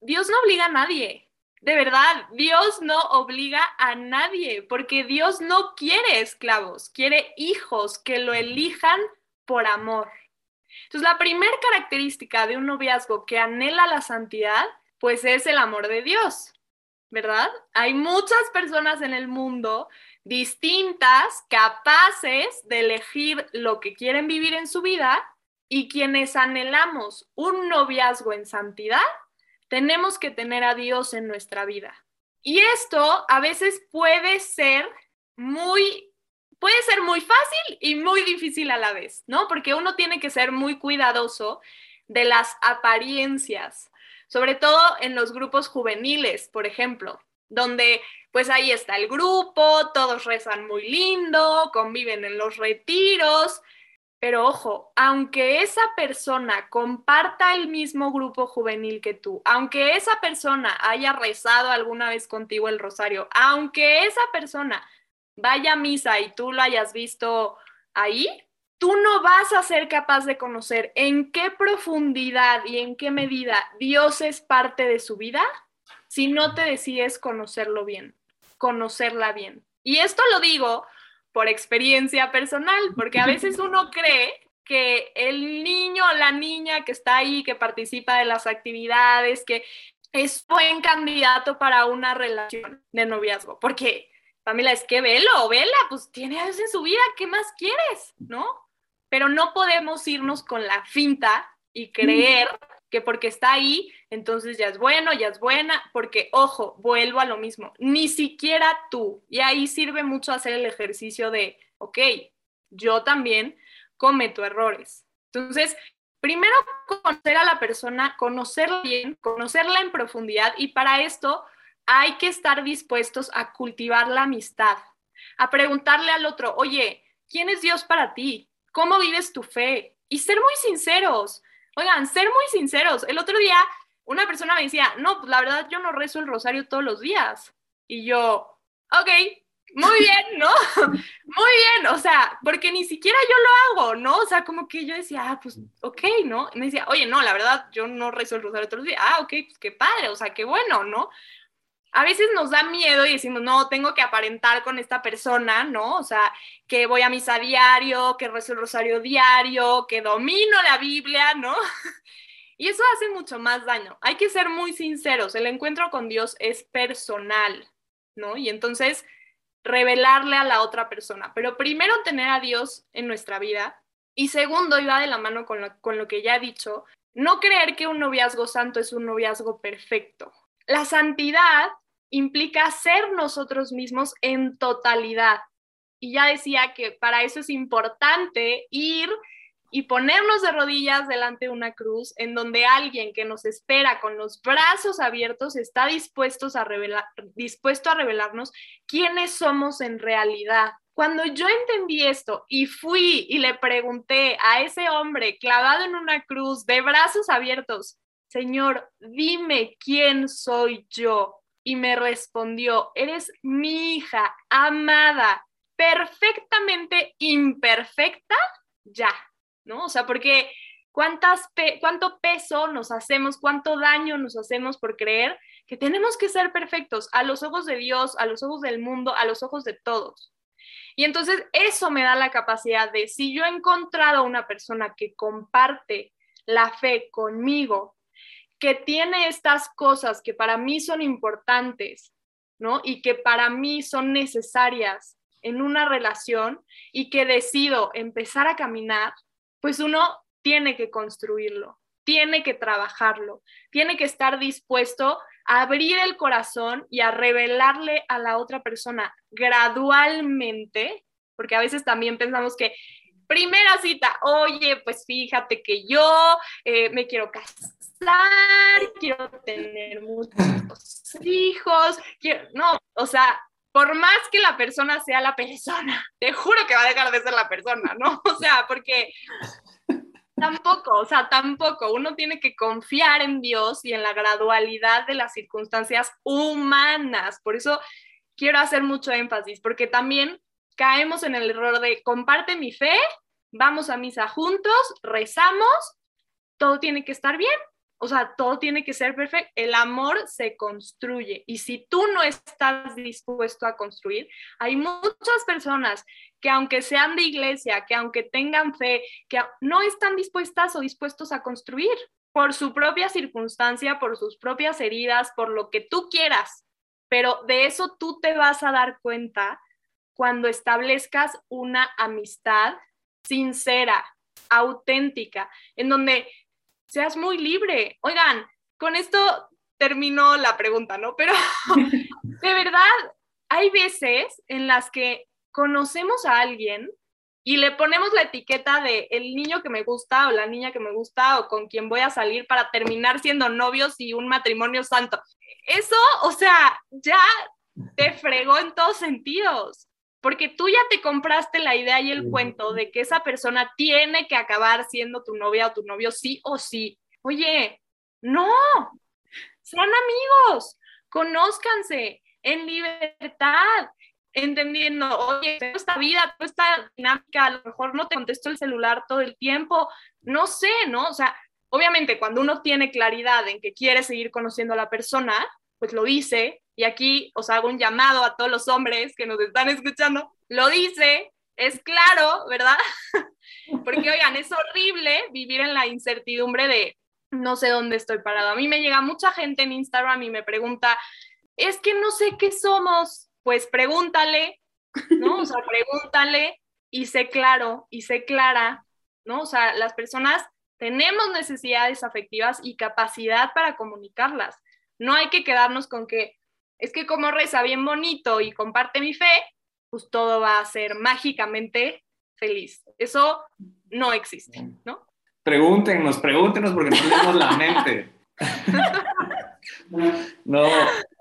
Dios no obliga a nadie, de verdad, Dios no obliga a nadie, porque Dios no quiere esclavos, quiere hijos que lo elijan por amor. Entonces, la primera característica de un noviazgo que anhela la santidad, pues es el amor de Dios, ¿verdad? Hay muchas personas en el mundo distintas, capaces de elegir lo que quieren vivir en su vida y quienes anhelamos un noviazgo en santidad, tenemos que tener a Dios en nuestra vida. Y esto a veces puede ser muy puede ser muy fácil y muy difícil a la vez, ¿no? Porque uno tiene que ser muy cuidadoso de las apariencias, sobre todo en los grupos juveniles, por ejemplo, donde pues ahí está el grupo, todos rezan muy lindo, conviven en los retiros, pero ojo, aunque esa persona comparta el mismo grupo juvenil que tú, aunque esa persona haya rezado alguna vez contigo el rosario, aunque esa persona vaya misa y tú lo hayas visto ahí, tú no vas a ser capaz de conocer en qué profundidad y en qué medida Dios es parte de su vida si no te decides conocerlo bien, conocerla bien. Y esto lo digo por experiencia personal, porque a veces uno cree que el niño o la niña que está ahí, que participa de las actividades, que es buen candidato para una relación de noviazgo, porque Pamela, es que velo, vela, pues tiene a en su vida, ¿qué más quieres? ¿No? Pero no podemos irnos con la finta y creer que porque está ahí, entonces ya es bueno, ya es buena, porque, ojo, vuelvo a lo mismo, ni siquiera tú, y ahí sirve mucho hacer el ejercicio de, ok, yo también cometo errores. Entonces, primero conocer a la persona, conocerla bien, conocerla en profundidad, y para esto hay que estar dispuestos a cultivar la amistad, a preguntarle al otro, oye, ¿quién es Dios para ti? ¿Cómo vives tu fe? Y ser muy sinceros. Oigan, ser muy sinceros. El otro día una persona me decía, no, pues la verdad yo no rezo el rosario todos los días. Y yo, ok, muy (laughs) bien, ¿no? (laughs) Muy bien, o sea, porque ni siquiera yo lo hago, ¿no? O sea, como que yo decía, ah, pues, ok, ¿no? Y me decía, oye, no, la verdad, yo no rezo el rosario todos los días. Ah, ok, pues qué padre, o sea, qué bueno, ¿no? A veces nos da miedo y decimos, no, tengo que aparentar con esta persona, ¿no? O sea, que voy a misa diario, que rezo el rosario diario, que domino la Biblia, ¿no? (laughs) Y eso hace mucho más daño. Hay que ser muy sinceros, el encuentro con Dios es personal, ¿no? Y entonces revelarle a la otra persona. Pero primero tener a Dios en nuestra vida y segundo, y va de la mano con lo, con lo que ya he dicho, no creer que un noviazgo santo es un noviazgo perfecto. La santidad implica ser nosotros mismos en totalidad. Y ya decía que para eso es importante ir y ponernos de rodillas delante de una cruz en donde alguien que nos espera con los brazos abiertos está dispuesto a, revelar, dispuesto a revelarnos quiénes somos en realidad. Cuando yo entendí esto y fui y le pregunté a ese hombre clavado en una cruz de brazos abiertos, Señor, dime quién soy yo. Y me respondió, eres mi hija amada, perfectamente imperfecta, ya, ¿no? O sea, porque ¿cuántas cuánto peso nos hacemos, cuánto daño nos hacemos por creer que tenemos que ser perfectos a los ojos de Dios, a los ojos del mundo, a los ojos de todos. Y entonces eso me da la capacidad de, si yo he encontrado una persona que comparte la fe conmigo, que tiene estas cosas que para mí son importantes, ¿no? Y que para mí son necesarias en una relación y que decido empezar a caminar, pues uno tiene que construirlo, tiene que trabajarlo, tiene que estar dispuesto a abrir el corazón y a revelarle a la otra persona gradualmente, porque a veces también pensamos que primera cita, oye, pues fíjate que yo eh, me quiero casar, quiero tener muchos hijos, quiero, no, o sea, por más que la persona sea la persona, (laughs) te juro que va a dejar de ser la persona, ¿no? (laughs) O sea, porque tampoco, o sea, tampoco, uno tiene que confiar en Dios y en la gradualidad de las circunstancias humanas. Por eso quiero hacer mucho énfasis, porque también caemos en el error de comparte mi fe, vamos a misa juntos, rezamos, todo tiene que estar bien. O sea, todo tiene que ser perfecto. El amor se construye. Y si tú no estás dispuesto a construir, hay muchas personas que aunque sean de iglesia, que aunque tengan fe, que no están dispuestas o dispuestos a construir por su propia circunstancia, por sus propias heridas, por lo que tú quieras. Pero de eso tú te vas a dar cuenta cuando establezcas una amistad sincera, auténtica, en donde seas muy libre. Oigan, con esto terminó la pregunta, ¿no? Pero (laughs) de verdad, hay veces en las que conocemos a alguien y le ponemos la etiqueta de el niño que me gusta o la niña que me gusta o con quien voy a salir para terminar siendo novios y un matrimonio santo. Eso, o sea, ya te fregó en todos sentidos, porque tú ya te compraste la idea y el cuento de que esa persona tiene que acabar siendo tu novia o tu novio sí o sí. Oye, no, sean amigos, conózcanse en libertad, entendiendo, oye, esta vida, esta dinámica, a lo mejor no te contesto el celular todo el tiempo, no sé, ¿no? O sea, obviamente cuando uno tiene claridad en que quiere seguir conociendo a la persona, pues lo dice, y aquí os hago un llamado a todos los hombres que nos están escuchando, lo dice, es claro, ¿verdad? (laughs) Porque, oigan, es horrible vivir en la incertidumbre de no sé dónde estoy parado. A mí me llega mucha gente en Instagram y me pregunta, es que no sé qué somos, pues pregúntale, ¿no? O sea, pregúntale y sé claro y sé clara, ¿no? O sea, las personas tenemos necesidades afectivas y capacidad para comunicarlas. No hay que quedarnos con que es que como reza bien bonito y comparte mi fe, pues todo va a ser mágicamente feliz. Eso no existe, ¿no? Pregúntenos, pregúntenos porque no tenemos la mente. (laughs) no,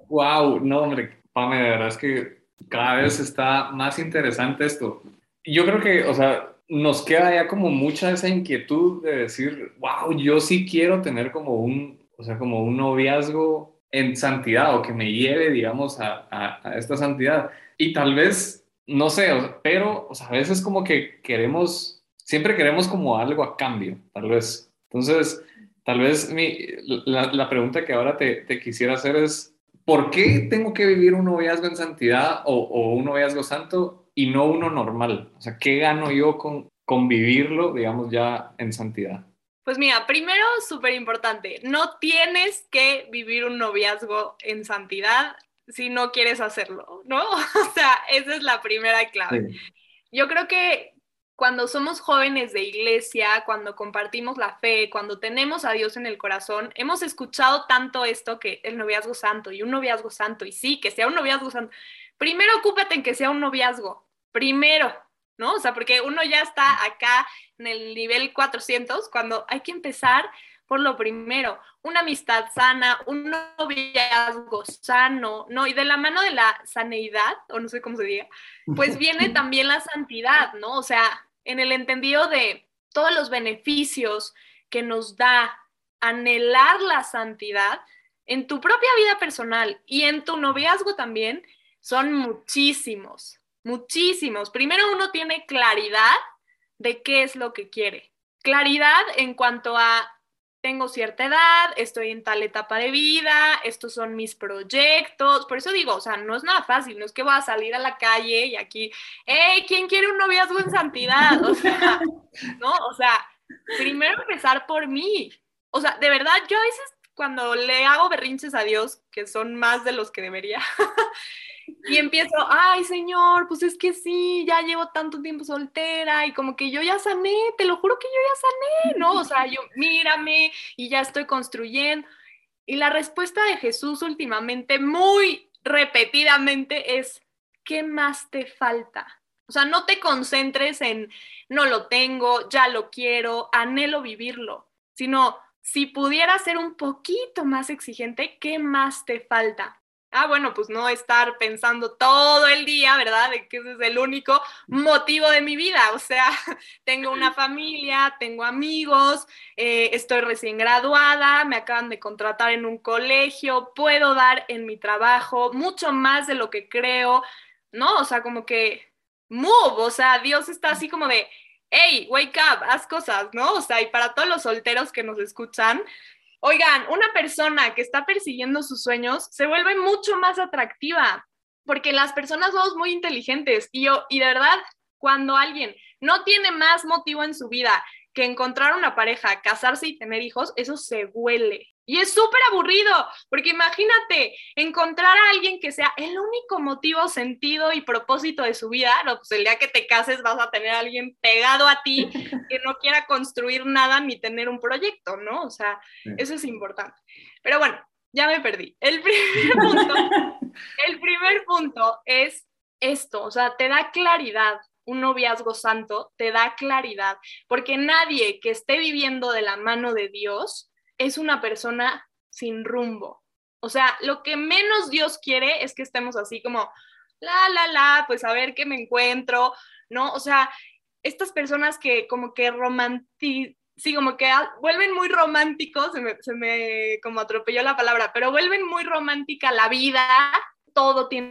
wow, no, hombre, Pame, de verdad es que cada vez está más interesante esto. Yo creo que, o sea, nos queda ya como mucha esa inquietud de decir, wow, yo sí quiero tener como un, o sea, como un noviazgo en santidad o que me lleve, digamos, a, a, esta santidad. Y tal vez, no sé, pero, o sea, a veces como que queremos, siempre queremos como algo a cambio, tal vez. Entonces, tal vez mi, la, la pregunta que ahora te, te quisiera hacer es, ¿por qué tengo que vivir un noviazgo en santidad o, un noviazgo santo y no uno normal? O sea, ¿qué gano yo con, con vivirlo, digamos, ya en santidad? Pues mira, primero, súper importante, no tienes que vivir un noviazgo en santidad si no quieres hacerlo, ¿no? (laughs) O sea, esa es la primera clave. Yo creo que cuando somos jóvenes de iglesia, cuando compartimos la fe, cuando tenemos a Dios en el corazón, hemos escuchado tanto esto que el noviazgo santo y un noviazgo santo, y sí, que sea un noviazgo santo. Primero ocúpate en que sea un noviazgo, primero, ¿no? O sea, porque uno ya está acá en el nivel 400, cuando hay que empezar por lo primero, una amistad sana, un noviazgo sano, ¿no? Y de la mano de la saneidad, o no sé cómo se diga, pues (laughs) viene también la santidad, ¿no? O sea, en el entendido de todos los beneficios que nos da anhelar la santidad en tu propia vida personal y en tu noviazgo también, son muchísimos, muchísimos. Primero uno tiene claridad de qué es lo que quiere. Claridad en cuanto a tengo cierta edad, estoy en tal etapa de vida, estos son mis proyectos. Por eso digo, o sea, no es nada fácil, no es que voy a salir a la calle y aquí, hey, ¿quién quiere un noviazgo en santidad? O sea, (laughs) ¿no? O sea, primero empezar por mí. O sea, de verdad, yo a veces cuando le hago berrinches a Dios, que son más de los que debería, (laughs) y empiezo, ay Señor, pues es que sí, ya llevo tanto tiempo soltera y como que yo ya sané, te lo juro que yo ya sané, ¿no? O sea, yo mírame y ya estoy construyendo. Y la respuesta de Jesús últimamente, muy repetidamente, es, ¿qué más te falta? O sea, no te concentres en no lo tengo, ya lo quiero, anhelo vivirlo, sino si pudieras ser un poquito más exigente, ¿qué más te falta? Ah, bueno, pues no estar pensando todo el día, ¿verdad? De que ese es el único motivo de mi vida. O sea, (laughs) tengo una familia, tengo amigos, eh, estoy recién graduada, me acaban de contratar en un colegio, puedo dar en mi trabajo mucho más de lo que creo, ¿no? O sea, como que move, o sea, Dios está así como de, hey, wake up, haz cosas, ¿no? O sea, y para todos los solteros que nos escuchan, oigan, una persona que está persiguiendo sus sueños se vuelve mucho más atractiva, porque las personas somos muy inteligentes y y de verdad, cuando alguien no tiene más motivo en su vida que encontrar una pareja, casarse y tener hijos, eso se huele. Y es súper aburrido, porque imagínate encontrar a alguien que sea el único motivo, sentido y propósito de su vida. No, pues el día que te cases vas a tener a alguien pegado a ti (laughs) que no quiera construir nada ni tener un proyecto, ¿no? O sea, eso es importante. Pero bueno, ya me perdí. El (laughs) primer punto, el primer punto es esto, o sea, te da claridad. Un noviazgo santo te da claridad, porque nadie que esté viviendo de la mano de Dios es una persona sin rumbo. O sea, lo que menos Dios quiere es que estemos así como, la, la, la, pues a ver qué me encuentro, ¿no? O sea, estas personas que como que romanti sí, como que vuelven muy románticos, se me, se me como atropelló la palabra, pero vuelven muy romántica la vida, todo tiene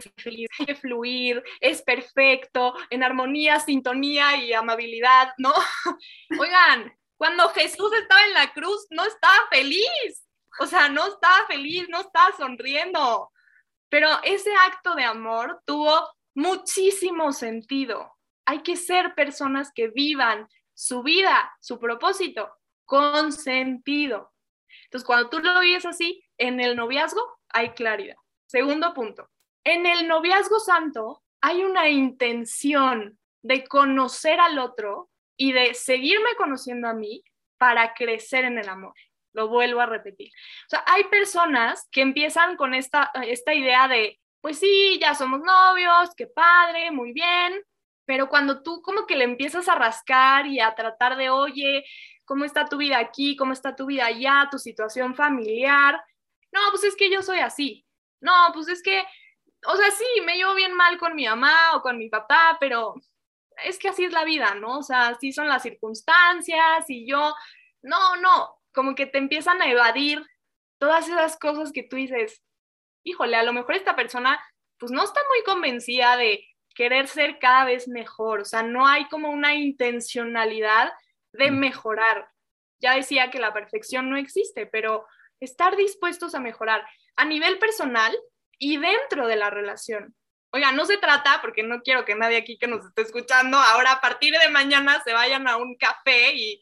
que fluir, es perfecto, en armonía, sintonía y amabilidad, ¿no? (laughs) Oigan, cuando Jesús estaba en la cruz, no estaba feliz. O sea, no estaba feliz, no estaba sonriendo. Pero ese acto de amor tuvo muchísimo sentido. Hay que ser personas que vivan su vida, su propósito, con sentido. Entonces, cuando tú lo vives así, en el noviazgo hay claridad. Segundo punto, en el noviazgo santo hay una intención de conocer al otro y de seguirme conociendo a mí para crecer en el amor. Lo vuelvo a repetir. O sea, hay personas que empiezan con esta, esta idea de, pues sí, ya somos novios, qué padre, muy bien, pero cuando tú como que le empiezas a rascar y a tratar de, oye, ¿cómo está tu vida aquí? ¿Cómo está tu vida allá? ¿Tu situación familiar? No, pues es que yo soy así. No, pues es que, o sea, sí, me llevo bien mal con mi mamá o con mi papá, pero es que así es la vida, ¿no? O sea, así son las circunstancias y yo, no, no, como que te empiezan a evadir todas esas cosas que tú dices, híjole, a lo mejor esta persona pues no está muy convencida de querer ser cada vez mejor, o sea, no hay como una intencionalidad de mm. mejorar. Ya decía que la perfección no existe, pero estar dispuestos a mejorar a nivel personal y dentro de la relación. Oiga, no se trata, porque no quiero que nadie aquí que nos esté escuchando ahora a partir de mañana se vayan a un café y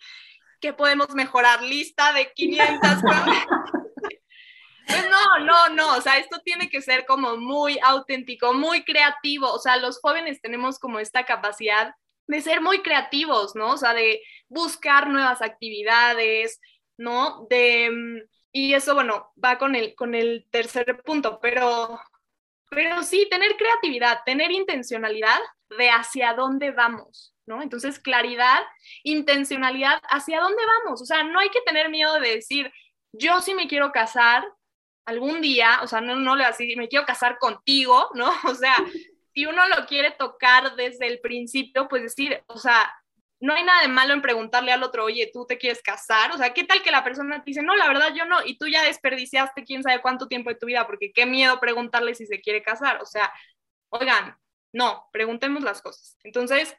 que podemos mejorar lista de 500 (laughs) Pues no, no, no, o sea, esto tiene que ser como muy auténtico, muy creativo, o sea, los jóvenes tenemos como esta capacidad de ser muy creativos, ¿no? O sea, de buscar nuevas actividades, ¿no? De, mm, y eso, bueno, va con el, con el tercer punto, pero pero sí, tener creatividad, tener intencionalidad de hacia dónde vamos, ¿no? Entonces, claridad, intencionalidad, hacia dónde vamos. O sea, no hay que tener miedo de decir, yo sí me quiero casar algún día, o sea, no, no le así, me quiero casar contigo, ¿no? (laughs) O sea, si uno lo quiere tocar desde el principio, pues decir, o sea, no hay nada de malo en preguntarle al otro, oye, ¿tú te quieres casar? O sea, ¿qué tal que la persona te dice, no, la verdad yo no, y tú ya desperdiciaste quién sabe cuánto tiempo de tu vida, porque qué miedo preguntarle si se quiere casar. O sea, oigan, no, preguntemos las cosas. Entonces,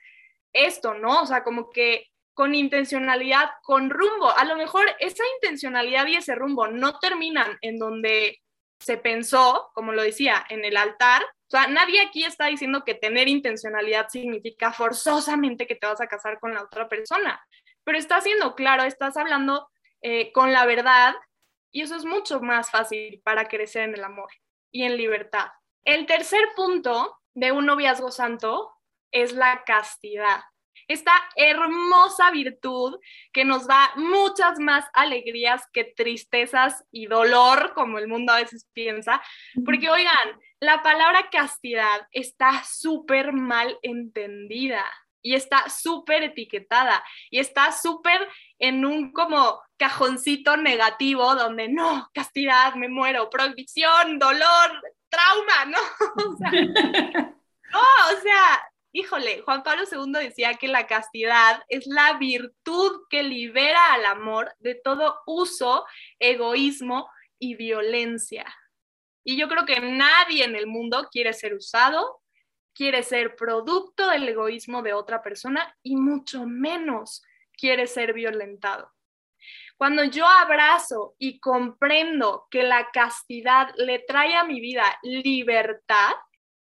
esto, ¿no? O sea, como que con intencionalidad, con rumbo. A lo mejor esa intencionalidad y ese rumbo no terminan en donde se pensó, como lo decía, en el altar, o sea, nadie aquí está diciendo que tener intencionalidad significa forzosamente que te vas a casar con la otra persona, pero está siendo claro, estás hablando eh, con la verdad y eso es mucho más fácil para crecer en el amor y en libertad. El tercer punto de un noviazgo santo es la castidad. Esta hermosa virtud que nos da muchas más alegrías que tristezas y dolor, como el mundo a veces piensa. Porque, oigan, la palabra castidad está súper mal entendida y está súper etiquetada y está súper en un como cajoncito negativo donde no, castidad, me muero, prohibición, dolor, trauma, ¿no? (laughs) O sea, (laughs) no, o sea, híjole, Juan Pablo II decía que la castidad es la virtud que libera al amor de todo uso, egoísmo y violencia. Y yo creo que nadie en el mundo quiere ser usado, quiere ser producto del egoísmo de otra persona y mucho menos quiere ser violentado. Cuando yo abrazo y comprendo que la castidad le trae a mi vida libertad,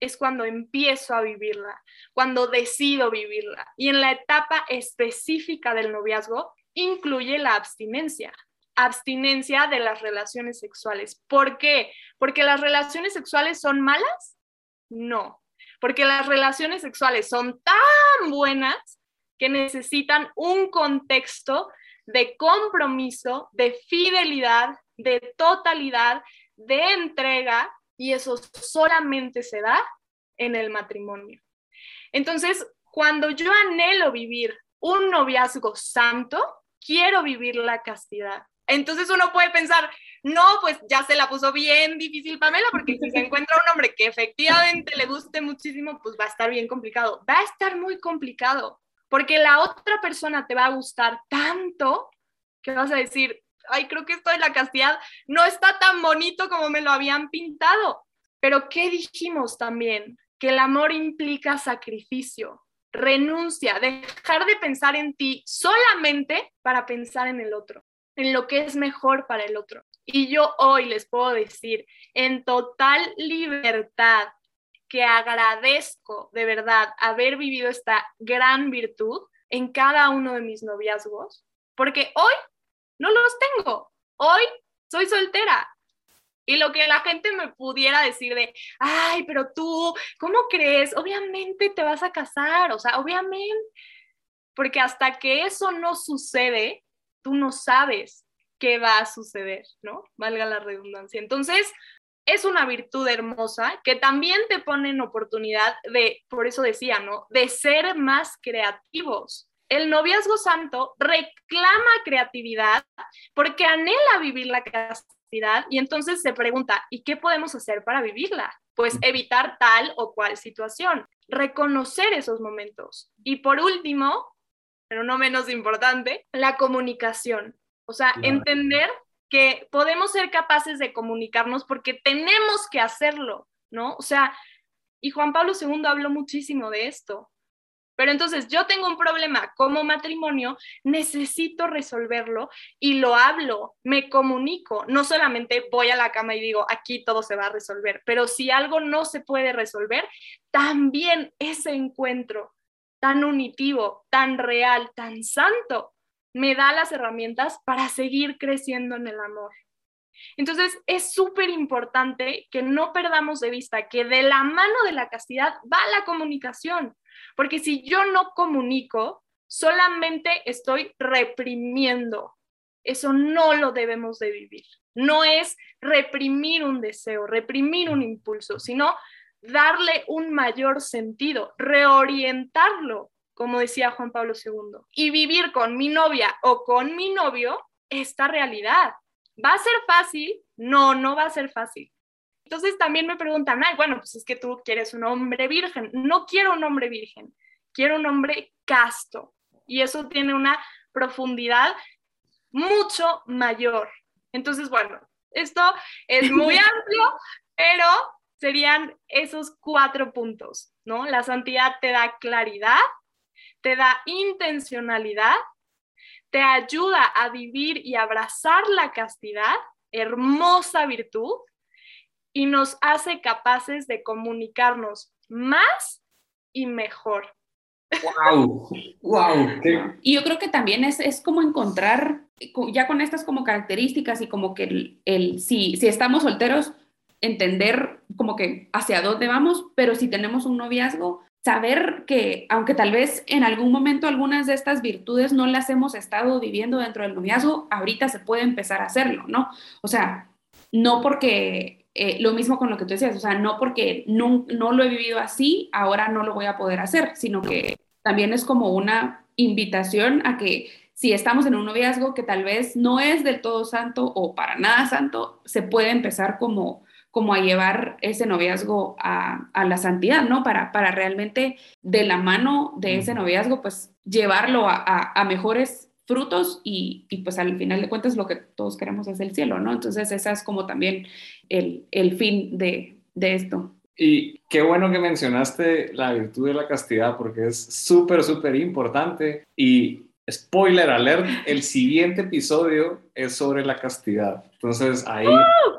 es cuando empiezo a vivirla, cuando decido vivirla. Y en la etapa específica del noviazgo incluye la abstinencia, abstinencia de las relaciones sexuales. ¿Por qué? ¿Porque las relaciones sexuales son malas? No, porque las relaciones sexuales son tan buenas que necesitan un contexto de compromiso, de fidelidad, de totalidad, de entrega y eso solamente se da en el matrimonio. Entonces, cuando yo anhelo vivir un noviazgo santo, quiero vivir la castidad. Entonces uno puede pensar, no, pues ya se la puso bien difícil Pamela, porque si se encuentra un hombre que efectivamente le guste muchísimo, pues va a estar bien complicado. Va a estar muy complicado, porque la otra persona te va a gustar tanto que vas a decir, ay, creo que esto de la castidad no está tan bonito como me lo habían pintado. Pero ¿qué dijimos también? Que el amor implica sacrificio, renuncia, dejar de pensar en ti solamente para pensar en el otro, en lo que es mejor para el otro. Y yo hoy les puedo decir en total libertad que agradezco de verdad haber vivido esta gran virtud en cada uno de mis noviazgos, porque hoy no los tengo. Hoy soy soltera. Y lo que la gente me pudiera decir de, ay, pero tú, ¿cómo crees? Obviamente te vas a casar, o sea, obviamente, porque hasta que eso no sucede, tú no sabes qué va a suceder, ¿no? Valga la redundancia. Entonces, es una virtud hermosa que también te pone en oportunidad de, por eso decía, ¿no? De ser más creativos el noviazgo santo reclama creatividad porque anhela vivir la castidad y entonces se pregunta, ¿y qué podemos hacer para vivirla? Pues evitar tal o cual situación, reconocer esos momentos. Y por último, pero no menos importante, la comunicación. O sea, entender que podemos ser capaces de comunicarnos porque tenemos que hacerlo, ¿no? O sea, y Juan Pablo II habló muchísimo de esto. Pero entonces yo tengo un problema como matrimonio, necesito resolverlo y lo hablo, me comunico. No solamente voy a la cama y digo, aquí todo se va a resolver, pero si algo no se puede resolver, también ese encuentro tan unitivo, tan real, tan santo, me da las herramientas para seguir creciendo en el amor. Entonces, es súper importante que no perdamos de vista que de la mano de la castidad va la comunicación. Porque si yo no comunico, solamente estoy reprimiendo. Eso no lo debemos de vivir. No es reprimir un deseo, reprimir un impulso, sino darle un mayor sentido, reorientarlo, como decía Juan Pablo II, y vivir con mi novia o con mi novio esta realidad. ¿Va a ser fácil? No, no va a ser fácil. Entonces también me preguntan, ay, bueno, pues es que tú quieres un hombre virgen. No quiero un hombre virgen, quiero un hombre casto. Y eso tiene una profundidad mucho mayor. Entonces, bueno, esto es muy (laughs) amplio, pero serían esos cuatro puntos, ¿no? La santidad te da claridad, te da intencionalidad, te ayuda a vivir y abrazar la castidad, hermosa virtud, y nos hace capaces de comunicarnos más y mejor. ¡Wow! ¡Wow! Y yo creo que también es, es, como encontrar, ya con estas como características y como que el, el, si, si estamos solteros, entender como que hacia dónde vamos, pero si tenemos un noviazgo, saber que aunque tal vez en algún momento algunas de estas virtudes no las hemos estado viviendo dentro del noviazgo, ahorita se puede empezar a hacerlo, ¿no? O sea, no porque, eh, lo mismo con lo que tú decías, o sea, no porque no, no lo he vivido así, ahora no lo voy a poder hacer, sino que también es como una invitación a que si estamos en un noviazgo que tal vez no es del todo santo o para nada santo, se puede empezar como como a llevar ese noviazgo a, la santidad, ¿no? Para, para realmente de la mano de ese noviazgo, pues llevarlo a, mejores frutos y, pues al final de cuentas lo que todos queremos es el cielo, ¿no? Entonces esa es como también el, fin de, de esto. Y qué bueno que mencionaste la virtud de la castidad porque es súper, súper importante y Spoiler alert, el siguiente episodio es sobre la castidad. Entonces ahí...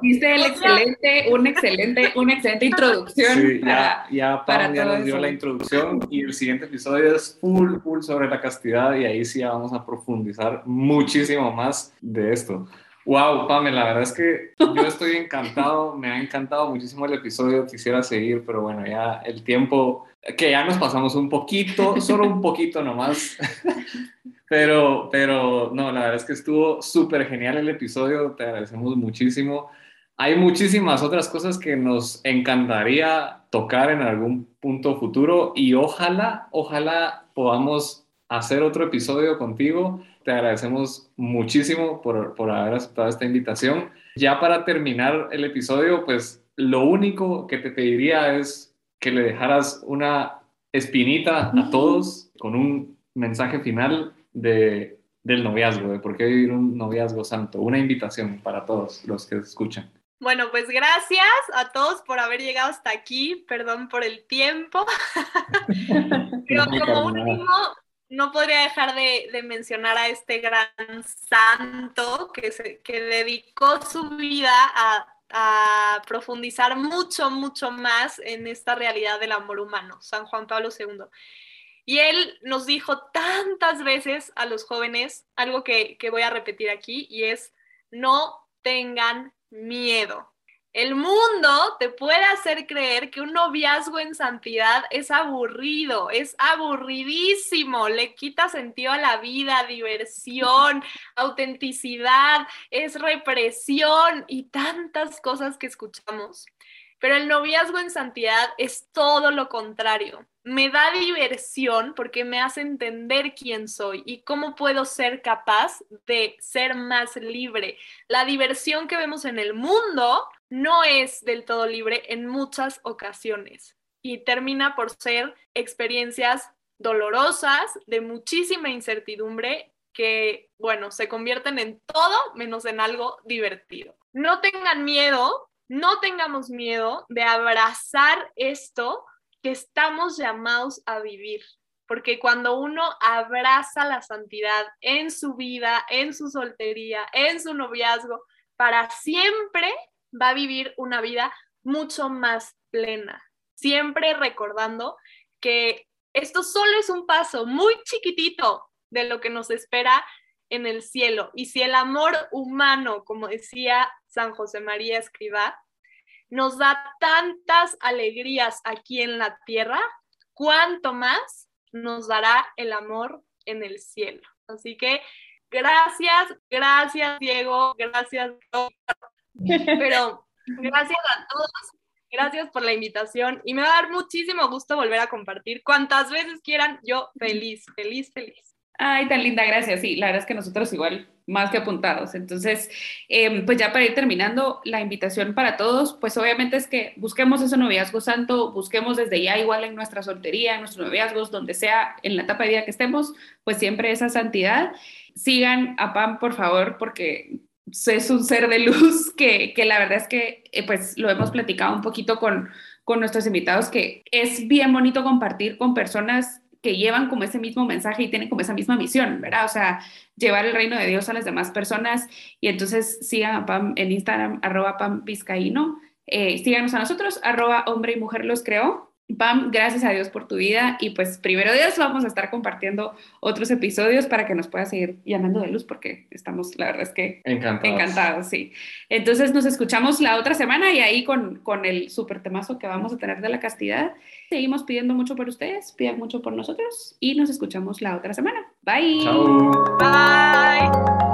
Dice el excelente, un excelente, una excelente introducción. Sí, ya, ya Pam ya nos dio la introducción y el siguiente episodio es full, full sobre la castidad y ahí sí vamos a profundizar muchísimo más de esto. Wow, Pamela, la verdad es que yo estoy encantado, me ha encantado muchísimo el episodio, quisiera seguir, pero bueno, ya el tiempo, que ya nos pasamos un poquito, solo un poquito nomás, pero, pero no, la verdad es que estuvo súper genial el episodio, te agradecemos muchísimo. Hay muchísimas otras cosas que nos encantaría tocar en algún punto futuro y ojalá, ojalá podamos hacer otro episodio contigo te agradecemos muchísimo por, por haber aceptado esta invitación. Ya para terminar el episodio, pues lo único que te pediría es que le dejaras una espinita a todos con un mensaje final de, del noviazgo, de por qué vivir un noviazgo santo, una invitación para todos los que escuchan. Bueno, pues gracias a todos por haber llegado hasta aquí, perdón por el tiempo, (laughs) pero como último, no podría dejar de, mencionar a este gran santo que, se, que dedicó su vida a, profundizar mucho, mucho más en esta realidad del amor humano, San Juan Pablo II. Y él nos dijo tantas veces a los jóvenes algo que, que voy a repetir aquí y es, no tengan miedo. El mundo te puede hacer creer que un noviazgo en santidad es aburrido, es aburridísimo, le quita sentido a la vida, diversión, (laughs) autenticidad, es represión y tantas cosas que escuchamos. Pero el noviazgo en santidad es todo lo contrario. Me da diversión porque me hace entender quién soy y cómo puedo ser capaz de ser más libre. La diversión que vemos en el mundo no es del todo libre en muchas ocasiones y termina por ser experiencias dolorosas, de muchísima incertidumbre, que, bueno, se convierten en todo menos en algo divertido. No tengan miedo, no tengamos miedo de abrazar esto que estamos llamados a vivir, porque cuando uno abraza la santidad en su vida, en su soltería, en su noviazgo, para siempre va a vivir una vida mucho más plena, siempre recordando que esto solo es un paso muy chiquitito de lo que nos espera en el cielo. Y si el amor humano, como decía San José María Escribá, nos da tantas alegrías aquí en la tierra, cuánto más nos dará el amor en el cielo. Así que gracias, gracias Diego, gracias pero gracias a todos, gracias por la invitación y me va a dar muchísimo gusto volver a compartir cuantas veces quieran. Yo feliz, feliz, feliz. Ay, tan linda, gracias. Sí, la verdad es que nosotros igual más que apuntados. Entonces, em, pues ya para ir terminando, la invitación para todos, pues obviamente es que busquemos ese noviazgo santo, busquemos desde ya igual en nuestra soltería, en nuestros noviazgos, donde sea, en la etapa de vida que estemos, pues siempre esa santidad. Sigan a Pam, por favor, porque es un ser de luz (laughs) que, que la verdad es que eh, pues lo hemos platicado un poquito con, con nuestros invitados, que es bien bonito compartir con personas que llevan como ese mismo mensaje y tienen como esa misma misión, ¿verdad? O sea, llevar el reino de Dios a las demás personas. Y entonces sigan a Pam en Instagram, arroba Pam Vizcaíno. Eh, síganos a nosotros, arroba hombre y mujer los creó. Pam, gracias a Dios por tu vida y pues primero Dios vamos a estar compartiendo otros episodios para que nos puedas seguir llamando de luz porque estamos, la verdad es que encantados. encantados, sí. Entonces nos escuchamos la otra semana y ahí con, con el super temazo que vamos a tener de la castidad. Seguimos pidiendo mucho por ustedes, pidan mucho por nosotros y nos escuchamos la otra semana. Bye. Bye.